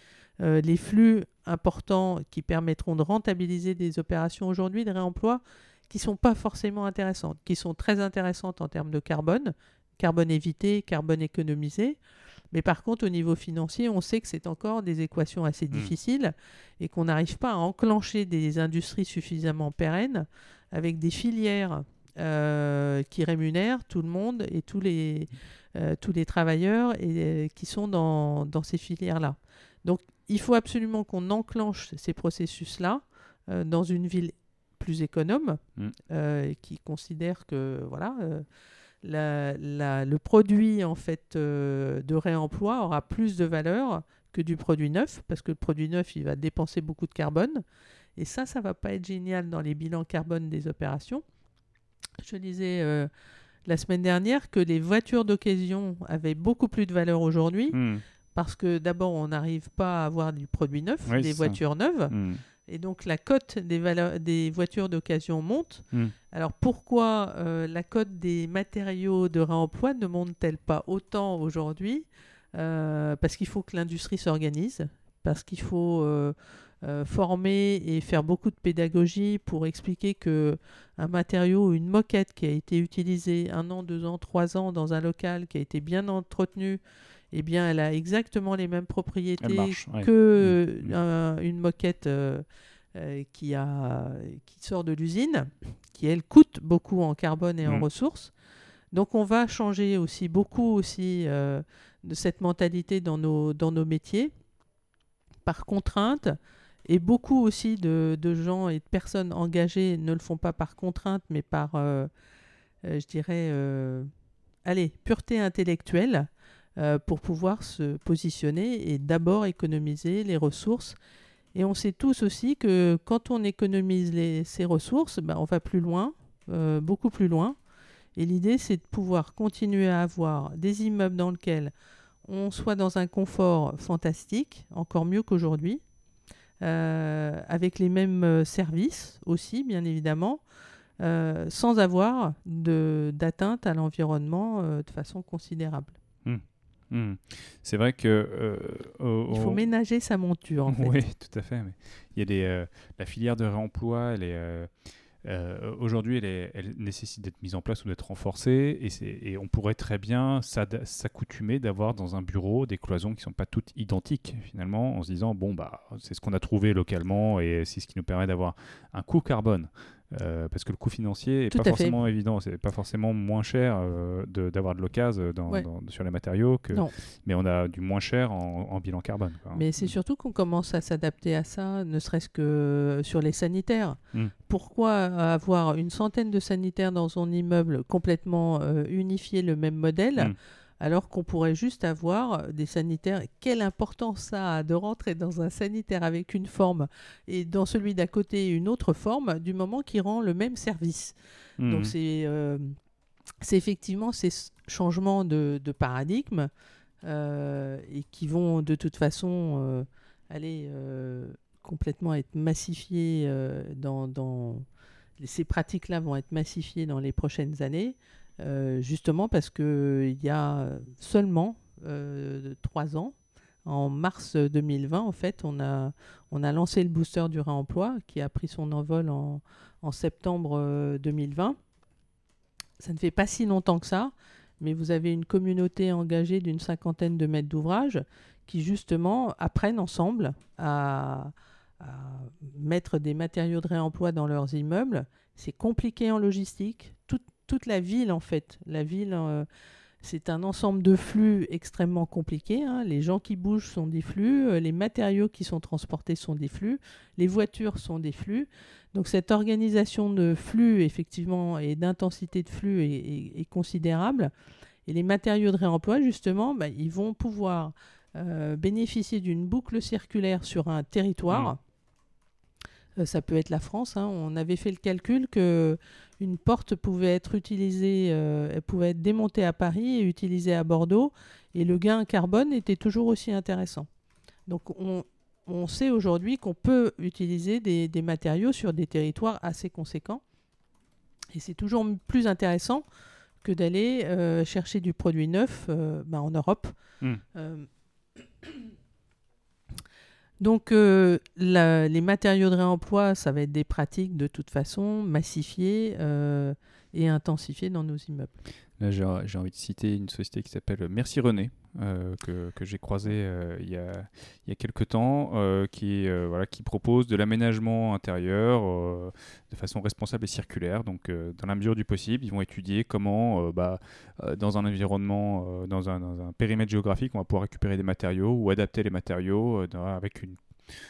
euh, les flux importants qui permettront de rentabiliser des opérations aujourd'hui de réemploi qui ne sont pas forcément intéressantes, qui sont très intéressantes en termes de carbone, carbone évité, carbone économisé. Mais par contre, au niveau financier, on sait que c'est encore des équations assez difficiles et qu'on n'arrive pas à enclencher des industries suffisamment pérennes avec des filières euh, qui rémunèrent tout le monde et tous les, euh, tous les travailleurs et, euh, qui sont dans, dans ces filières-là. Donc, il faut absolument qu'on enclenche ces processus-là dans une ville plus économe, Mm. euh, qui considère que voilà, la- la- le produit en fait euh, de réemploi aura plus de valeur que du produit neuf, parce que le produit neuf, il va dépenser beaucoup de carbone. Et ça, ça va pas être génial dans les bilans carbone des opérations. Je disais euh, la semaine dernière que les voitures d'occasion avaient beaucoup plus de valeur aujourd'hui, Mm. parce que d'abord, on n'arrive pas à avoir du produit neuf, Oui, des ça. voitures neuves. Mm. Et donc la cote des, voitures d'occasion monte. Mm. Alors pourquoi euh, la cote des matériaux de réemploi ne monte-t-elle pas autant aujourd'hui? Euh, Parce qu'il faut que l'industrie s'organise, parce qu'il faut euh, euh, former et faire beaucoup de pédagogie pour expliquer que un matériau ou une moquette qui a été utilisée un an, deux ans, trois ans dans un local qui a été bien entretenu, eh bien elle a exactement les mêmes propriétés marche, ouais. que Mm, mm. un- une moquette euh, euh, qui, a, qui sort de l'usine, qui elle coûte beaucoup en carbone et en Mm. ressources. Donc on va changer aussi beaucoup aussi euh, de cette mentalité dans nos, dans nos métiers par contrainte et beaucoup aussi de, de gens et de personnes engagées ne le font pas par contrainte mais par, euh, euh, je dirais, euh, allez, pureté intellectuelle euh, pour pouvoir se positionner et d'abord économiser les ressources. Et on sait tous aussi que quand on économise ces ressources, ben, on va plus loin, euh, beaucoup plus loin. Et l'idée, c'est de pouvoir continuer à avoir des immeubles dans lesquels on soit dans un confort fantastique, encore mieux qu'aujourd'hui, euh, avec les mêmes services aussi, bien évidemment, sans avoir d'atteinte à l'environnement de façon considérable. Mm. C'est vrai que. euh, au- Il faut au- ménager sa monture, en <laughs> fait. Oui, tout à fait. mais il y a des, euh, la filière de réemploi, elle est. euh, Aujourd'hui, elle, nécessite d'être mise en place ou d'être renforcée, et, et on pourrait très bien s'accoutumer d'avoir dans un bureau des cloisons qui ne sont pas toutes identiques, finalement, en se disant bon, bah, c'est ce qu'on a trouvé localement, et c'est ce qui nous permet d'avoir un coût carbone. Euh, parce que le coût financier est Tout pas à fait. forcément évident, c'est pas forcément moins cher euh, de- d'avoir de, l'occasion dans, Ouais. dans- sur les matériaux que, Non. mais on a du moins cher en, en bilan carbone. quoi. Mais c'est surtout qu'on commence à s'adapter à ça, ne serait-ce que sur les sanitaires. Mm. Pourquoi avoir une centaine de sanitaires dans son immeuble complètement euh, unifié, le même modèle, Mm. Alors qu'on pourrait juste avoir des sanitaires. Quelle importance ça a de rentrer dans un sanitaire avec une forme et dans celui d'à côté une autre forme, du moment qu'il rend le même service. Mhm. donc c'est euh, c'est effectivement ces changements de, de paradigme euh, et qui vont de toute façon euh, aller euh, complètement être massifiés euh, dans, dans- ces pratiques-là vont être massifiées dans les prochaines années, euh, justement parce qu'il y a seulement euh, trois ans En mars 2020, en fait, on a, lancé le booster du réemploi qui a pris son envol en, en septembre 2020. Ça ne fait pas si longtemps que ça, mais vous avez une communauté engagée d'une cinquantaine de maîtres d'ouvrage qui justement apprennent ensemble à, mettre des matériaux de réemploi dans leurs immeubles. C'est compliqué en logistique. Toute la ville, en fait, la ville, euh, c'est un ensemble de flux extrêmement compliqué. Hein. Les gens qui bougent sont des flux, euh, les matériaux qui sont transportés sont des flux, les voitures sont des flux. Donc cette organisation de flux, effectivement, et d'intensité de flux est, considérable. Et les matériaux de réemploi, justement, bah, ils vont pouvoir euh, bénéficier d'une boucle circulaire sur un territoire. Mmh. Ça peut être la France. Hein. On avait fait le calcul que une porte pouvait être utilisée, euh, elle pouvait être démontée à Paris et utilisée à Bordeaux, et le gain carbone était toujours aussi intéressant. Donc on, sait aujourd'hui qu'on peut utiliser des, matériaux sur des territoires assez conséquents, et c'est toujours plus intéressant que d'aller chercher du produit neuf ben, en Europe. Mmh. Donc euh, les matériaux de réemploi, ça va être des pratiques de toute façon massifiées euh, et intensifiées dans nos immeubles. J'ai envie de citer une société qui s'appelle Merci René, euh, que, que j'ai croisé euh, il, y a, il y a quelques temps, euh, qui, voilà, qui propose de l'aménagement intérieur de façon responsable et circulaire. Donc, dans la mesure du possible, ils vont étudier comment, bah, dans un environnement, dans un, dans, un, périmètre géographique, on va pouvoir récupérer des matériaux ou adapter les matériaux avec une.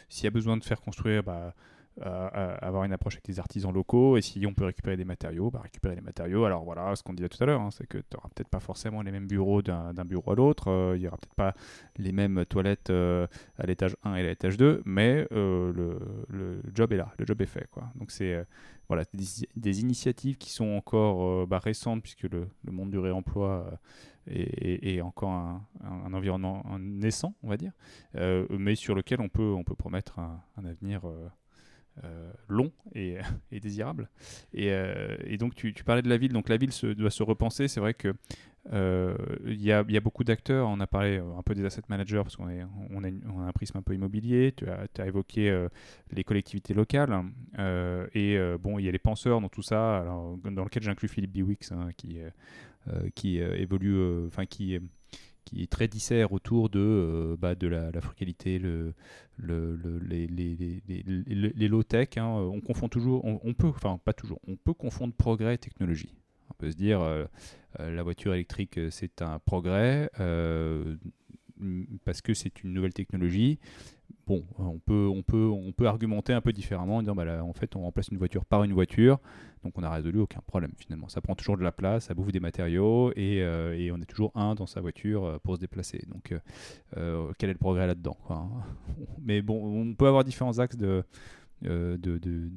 S'il y a besoin de faire construire. Bah, avoir une approche avec des artisans locaux et si on peut récupérer des matériaux, bah, récupérer des matériaux. Alors voilà, ce qu'on disait tout à l'heure, hein, c'est que tu n'auras peut-être pas forcément les mêmes bureaux d'un bureau à l'autre, euh, il n'y aura peut-être pas les mêmes toilettes euh, à l'étage 1 et à l'étage 2, mais euh, le, job est là, le job est fait. Quoi. Donc c'est voilà, des, initiatives qui sont encore bah, récentes puisque le, monde du réemploi est, encore un, environnement naissant, on va dire, mais sur lequel on peut, promettre un, avenir euh, long et, <laughs> désirable. Euh, et, donc tu, parlais de la ville, donc la ville doit se repenser. C'est vrai que euh, il y, a, beaucoup d'acteurs. On a parlé un peu des asset managers parce qu'on on a, un prisme un peu immobilier. Tu as, as évoqué les collectivités locales. et bon, il y a les penseurs dans tout ça, alors, dans lequel j'inclus Philippe Biwix hein, qui, qui évolue, enfin qui qui est très dissert autour de, euh, bah, de la, frugalité, le, le, les, les, les, low-tech. Hein. On confond toujours, on, peut, enfin pas toujours, on peut confondre progrès et technologie. On peut se dire, euh, euh, la voiture électrique, c'est un progrès parce que c'est une nouvelle technologie, bon, on peut, on, peut, on peut argumenter un peu différemment en disant bah en fait on remplace une voiture par une voiture, donc on n'a résolu aucun problème finalement. Ça prend toujours de la place, ça bouffe des matériaux et, euh, on est toujours un dans sa voiture euh, pour se déplacer. Donc euh, quel est le progrès là-dedans hein <laughs> Mais bon, on peut avoir différents axes de, de, de,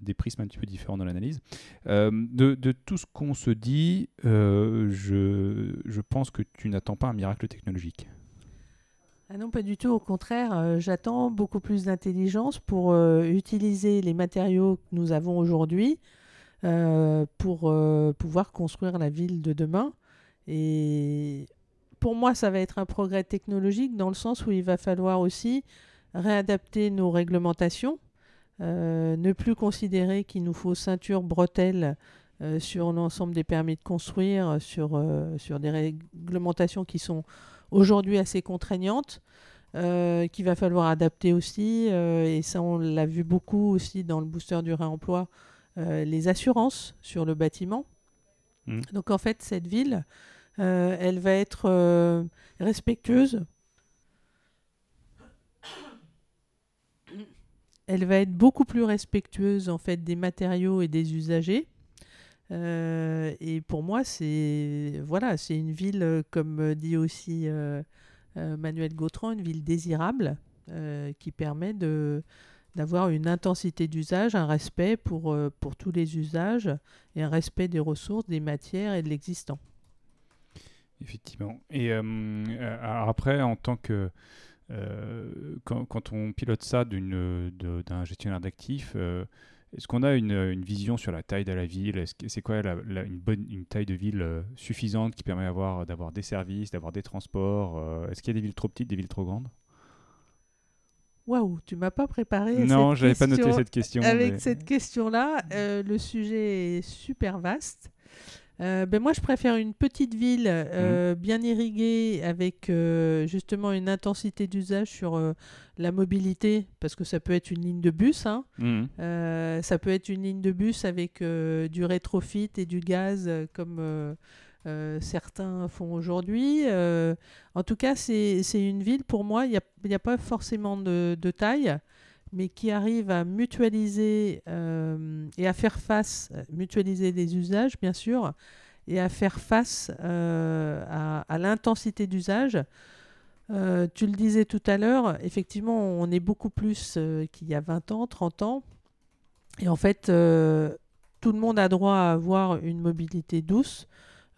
des prismes un petit peu différents dans l'analyse. de, tout ce qu'on se dit, je, pense que tu n'attends pas un miracle technologique. Ah non, pas du tout. Au contraire, j'attends beaucoup plus d'intelligence pour utiliser les matériaux que nous avons aujourd'hui euh, pour pouvoir construire la ville de demain. Et pour moi, ça va être un progrès technologique dans le sens où il va falloir aussi réadapter nos réglementations, ne plus considérer qu'il nous faut ceinture, bretelles sur l'ensemble des permis de construire, sur, sur des réglementations qui sont aujourd'hui assez contraignante, euh, qu'il va falloir adapter aussi. Euh, et ça, on l'a vu beaucoup aussi dans le booster du réemploi, euh, les assurances sur le bâtiment. Mmh. Donc en fait, cette ville, elle va être respectueuse. Elle va être beaucoup plus respectueuse en fait des matériaux et des usagers. Euh, et pour moi, c'est voilà, c'est une ville, comme dit aussi euh, euh, Manuel Gautran, une ville désirable qui permet de d'avoir une intensité d'usage, un respect pour, pour tous les usages et un respect des ressources, des matières et de l'existant. Effectivement. Et après, en tant que quand, on pilote ça d'un gestionnaire d'actifs, est-ce qu'on a une, vision sur la taille de la ville? C'est quoi une, bonne, une taille de ville euh, suffisante qui permet d'avoir, des services, d'avoir des transports euh, Est-ce qu'il y a des villes trop petites, des villes trop grandes? Waouh, tu m'as pas préparé. Non, j'avais pas noté cette question. Avec cette question-là, euh, le sujet est super vaste. Euh, ben moi, je préfère une petite ville euh, mmh. bien irriguée avec justement une intensité d'usage sur la mobilité, parce que ça peut être une ligne de bus. Hein. Mmh. ça peut être une ligne de bus avec du rétrofit et du gaz comme certains font aujourd'hui. Euh, en tout cas, c'est une ville, pour moi, il n'y a, pas forcément de, taille, mais qui arrive à mutualiser euh, et à faire face, mutualiser des usages, bien sûr, et à faire face à, à l'intensité d'usage. tu le disais tout à l'heure, effectivement, on est beaucoup plus qu'il y a 20 ans, 30 ans. Et en fait, tout le monde a droit à avoir une mobilité douce.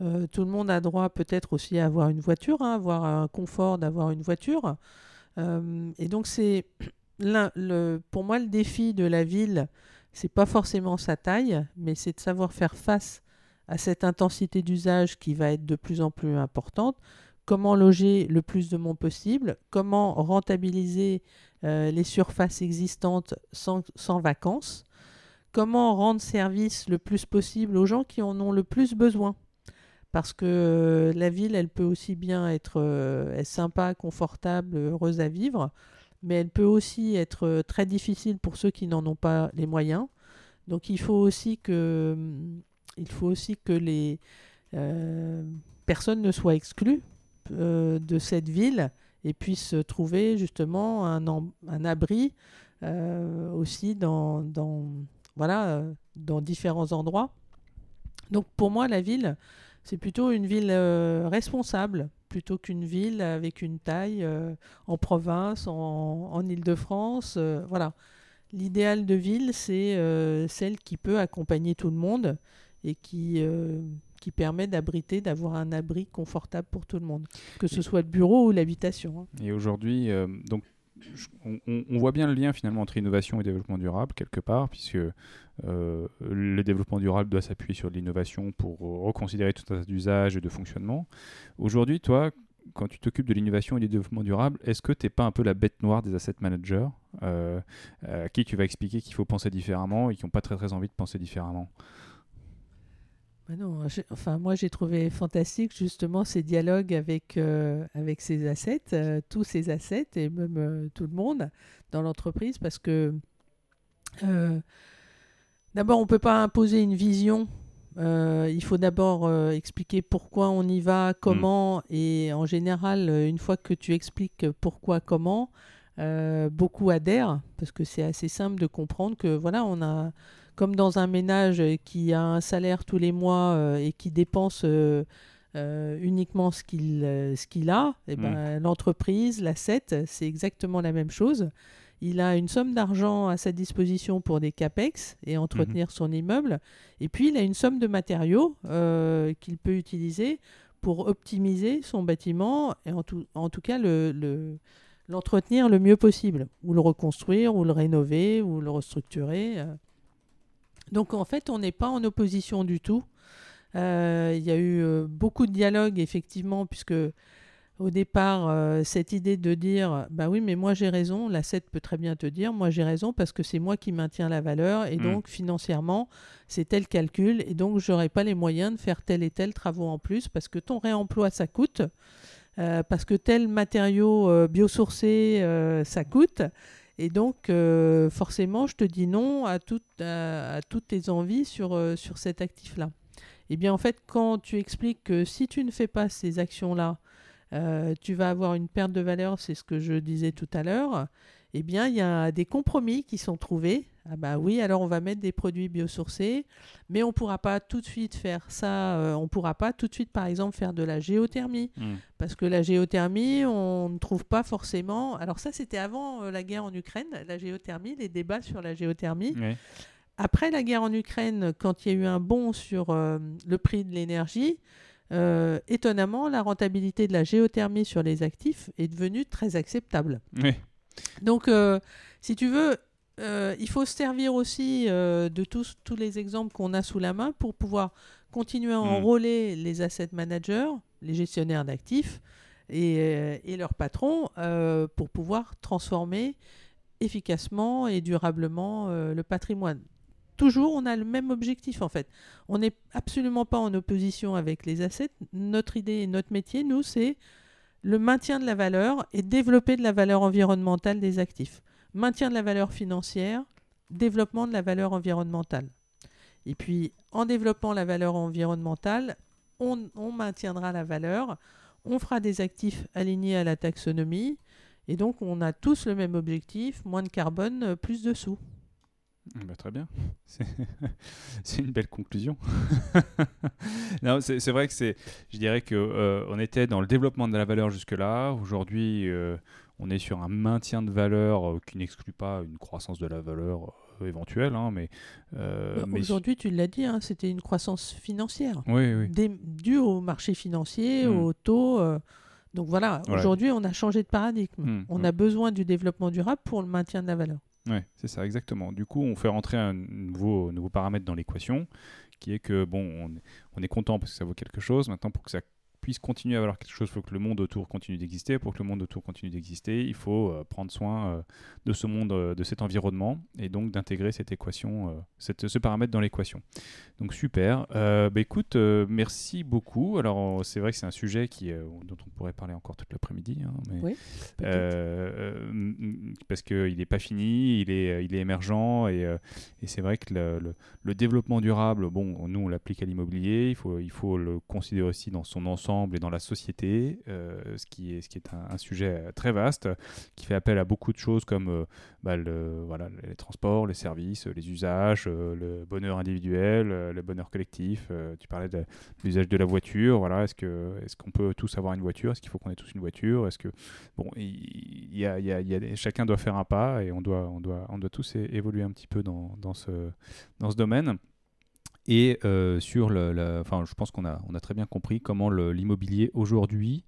Euh, tout le monde a droit peut-être aussi à avoir une voiture, hein, avoir un confort d'avoir une voiture. Euh, et donc c'est <clears throat> le, pour moi le défi de la ville, c'est pas forcément sa taille, mais c'est de savoir faire face à cette intensité d'usage qui va être de plus en plus importante. Comment loger le plus de monde possible, comment rentabiliser euh, les surfaces existantes sans, sans vacances, comment rendre service le plus possible aux gens qui en ont le plus besoin? Parce que euh, la ville, elle peut aussi bien être, euh, sympa, confortable, heureuse à vivre, mais elle peut aussi être euh, très difficile pour ceux qui n'en ont pas les moyens. Donc il faut aussi que, il faut aussi que les personnes ne soient exclues de cette ville et puissent trouver justement un, un abri aussi dans, dans, voilà, dans différents endroits. Donc pour moi, la ville, c'est plutôt une ville euh, responsable plutôt qu'une ville avec une taille euh, en province, en, en Ile-de-France. Euh, voilà. L'idéal de ville, c'est celle qui peut accompagner tout le monde et qui, qui permet d'abriter, d'avoir un abri confortable pour tout le monde, que ce soit le bureau ou l'habitation. Hein. Et aujourd'hui, donc on, voit bien le lien finalement entre innovation et développement durable quelque part, puisque euh, le développement durable doit s'appuyer sur l'innovation pour reconsidérer tout un tas d'usages et de fonctionnement. Aujourd'hui, toi, quand tu t'occupes de l'innovation et du développement durable, est-ce que tu n'es pas un peu la bête noire des asset managers euh, à qui tu vas expliquer qu'il faut penser différemment et qui n'ont pas très très envie de penser différemment? Bah non, enfin moi j'ai trouvé fantastique justement ces dialogues avec, euh, avec ces assets, euh, tous ces assets et même euh, tout le monde dans l'entreprise parce que d'abord on ne peut pas imposer une vision, il faut d'abord expliquer pourquoi on y va, comment mm. et en général une fois que tu expliques pourquoi, comment, beaucoup adhèrent parce que c'est assez simple de comprendre que voilà on a comme dans un ménage qui a un salaire tous les mois euh, et qui dépense euh, euh, uniquement ce qu'il ce qu'il a, et eh ben, mm. l'entreprise, l'asset, c'est exactement la même chose. Il a une somme d'argent à sa disposition pour des capex et entretenir mm-hmm. son immeuble. Et puis, il a une somme de matériaux qu'il peut utiliser pour optimiser son bâtiment et en tout, en tout cas le, l'entretenir le mieux possible, ou le reconstruire, ou le rénover, ou le restructurer. Donc en fait, on n'est pas en opposition du tout. Euh, il y a eu euh, beaucoup de dialogues, effectivement, puisque au départ, euh, cette idée de dire bah oui, mais moi j'ai raison, la 7 peut très bien te dire moi j'ai raison parce que c'est moi qui maintiens la valeur et mm. donc financièrement, c'est tel calcul et donc j'aurais pas les moyens de faire tel et tel travaux en plus parce que ton réemploi ça coûte. parce que tel matériau biosourcé, ça coûte. Et donc, euh, forcément, je te dis non à, à, toutes tes envies sur, euh, sur cet actif-là. Eh bien, en fait, quand tu expliques que si tu ne fais pas ces actions-là, euh, tu vas avoir une perte de valeur, c'est ce que je disais tout à l'heure, eh bien, il y a des compromis qui sont trouvés. Ah bah oui, alors on va mettre des produits biosourcés, mais on ne pourra pas tout de suite faire ça. Euh, on ne pourra pas tout de suite, par exemple, faire de la géothermie. Hmm. Parce que la géothermie, on ne trouve pas forcément. Alors, ça, c'était avant euh, la guerre en Ukraine, la géothermie, les débats sur la géothermie. Après la guerre en Ukraine, quand il y a eu un bond sur euh, le prix de l'énergie, étonnamment, la rentabilité de la géothermie sur les actifs est devenue très acceptable. Donc, euh, si tu veux, euh, il faut se servir aussi euh, de tous, tous les exemples qu'on a sous la main pour pouvoir continuer à mm. enrôler les asset managers, les gestionnaires d'actifs et, et, leurs patrons pour pouvoir transformer efficacement et durablement le patrimoine. Toujours, on a le même objectif en fait. On n'est absolument pas en opposition avec les assets. Notre idée et notre métier, nous, c'est le maintien de la valeur et développer de la valeur environnementale des actifs. Maintien de la valeur financière, développement de la valeur environnementale. Et puis, en développant la valeur environnementale, on, maintiendra la valeur, on fera des actifs alignés à la taxonomie, et donc on a tous le même objectif, moins de carbone, euh, plus de sous. Bah, très bien. <laughs> <laughs> C'est une belle conclusion. <laughs> non, c'est vrai que c'est. Je dirais que euh, on était dans le développement de la valeur jusque-là. Aujourd'hui, euh, on est sur un maintien de valeur qui n'exclut pas une croissance de la valeur éventuelle, hein, mais, bah, mais... aujourd'hui, tu l'as dit, hein, c'était une croissance financière. Oui, oui. due au marché financier, hmm. au taux. donc voilà, aujourd'hui, on a changé de paradigme. Hmm, on a besoin du développement durable pour le maintien de la valeur. Oui, c'est ça, exactement. Du coup, on fait rentrer un nouveau, nouveau paramètre dans l'équation, qui est que, bon, on, on, est content parce que ça vaut quelque chose. Maintenant, pour que ça puisse continuer à avoir quelque chose, il faut que le monde autour continue d'exister. Pour que le monde autour continue d'exister, il faut euh, prendre soin euh, de ce monde, euh, de cet environnement, et donc d'intégrer cette équation, cette, ce paramètre dans l'équation. Donc super. bah, écoute, merci beaucoup. Alors c'est vrai que c'est un sujet qui, dont on pourrait parler encore toute l'après-midi, hein, oui, parce qu'il n'est pas fini, il est, il est émergent, et, et c'est vrai que le, le, développement durable, bon, nous on l'applique à l'immobilier, il faut, il faut le considérer aussi dans son ensemble et dans la société, euh, ce qui est, un, sujet très vaste, qui fait appel à beaucoup de choses comme euh, bah, les transports, les services, les usages, euh, le bonheur individuel, le bonheur collectif. tu parlais de, l'usage de la voiture. Voilà, est-ce qu'on peut tous avoir une voiture Est-ce qu'il faut qu'on ait tous une voiture Est-ce que bon, chacun doit faire un pas et on doit, tous évoluer un petit peu dans ce domaine. Et euh, sur le, enfin, je pense qu'on a, on a très bien compris comment l'immobilier aujourd'hui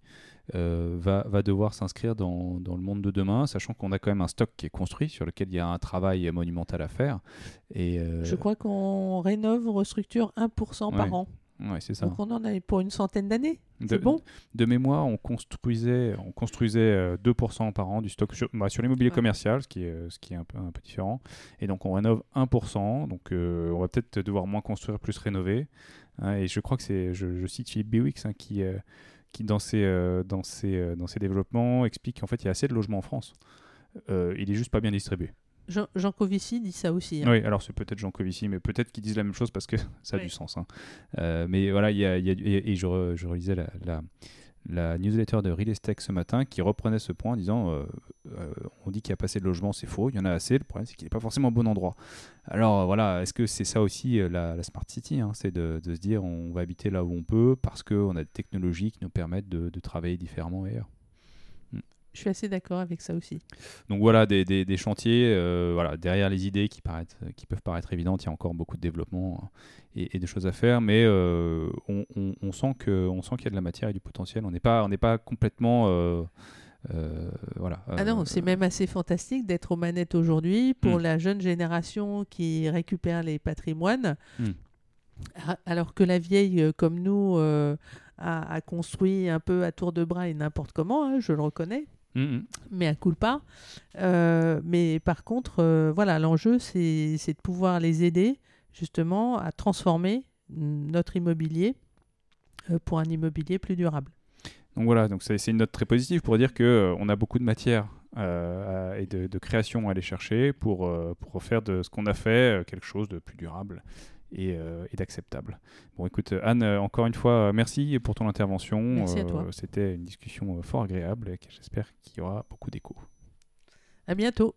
euh, va, va, devoir s'inscrire dans, dans, le monde de demain, sachant qu'on a quand même un stock qui est construit, sur lequel il y a un travail monumental à faire. Et, euh, Je crois qu'on rénove, restructure 1% par an. Ouais, c'est ça. Donc on en a pour une centaine d'années. C'est bon. De mémoire, on construisait, on construisait 2% euh, par an du stock sur, bah, sur l'immobilier commercial, ce qui est, euh, ce qui est un peu, un peu différent. Et donc on rénove 1%. Donc euh, on va peut-être devoir moins construire, plus rénover. Hein, et je crois que c'est, je, cite Philippe Biwix hein, qui, qui dans ses, dans ses, dans ses développements explique qu'en fait il y a assez de logements en France. il est juste pas bien distribué. Jean, Jean, Covici dit ça aussi. Hein. Oui, alors c'est peut-être Jean Covici, mais peut-être qu'ils disent la même chose parce que <laughs> ça a du sens. Hein. Euh, mais voilà, il y a, et, je, je, relisais la, la, la, newsletter de Real Estate ce matin qui reprenait ce point en disant euh, euh, on dit qu'il y a pas assez de logements, c'est faux, il y en a assez, le problème c'est qu'il n'est pas forcément au bon endroit. Alors voilà, est-ce que c'est ça aussi la, Smart City hein, C'est de, de, se dire on va habiter là où on peut parce qu'on a des technologies qui nous permettent de, de travailler différemment ailleurs? Je suis assez d'accord avec ça aussi. Donc voilà, des, des, chantiers, euh, voilà, derrière les idées qui, paraissent, qui peuvent paraître évidentes, il y a encore beaucoup de développement hein, et, des choses à faire, mais euh, on, on, sent qu'il y a de la matière et du potentiel. On n'est pas, on pas complètement... Euh, voilà. Ah non, c'est même assez fantastique d'être aux manettes aujourd'hui pour hmm. la jeune génération qui récupère les patrimoines, hmm. alors que la vieille comme nous a, construit un peu à tour de bras et n'importe comment, hein, je le reconnais. Mais à coup pas. Euh, mais par contre, euh, voilà, l'enjeu, c'est de pouvoir les aider justement à transformer notre immobilier euh, pour un immobilier plus durable. Donc voilà, donc c'est une note très positive pour dire que on a beaucoup de matière et de, de, création à aller chercher pour, pour faire de ce qu'on a fait quelque chose de plus durable euh, et, d'acceptable. Bon, écoute, Anne, euh, encore une fois, merci pour ton intervention. Merci à toi. Euh, c'était une discussion fort agréable et j'espère qu'il y aura beaucoup d'écho. À bientôt.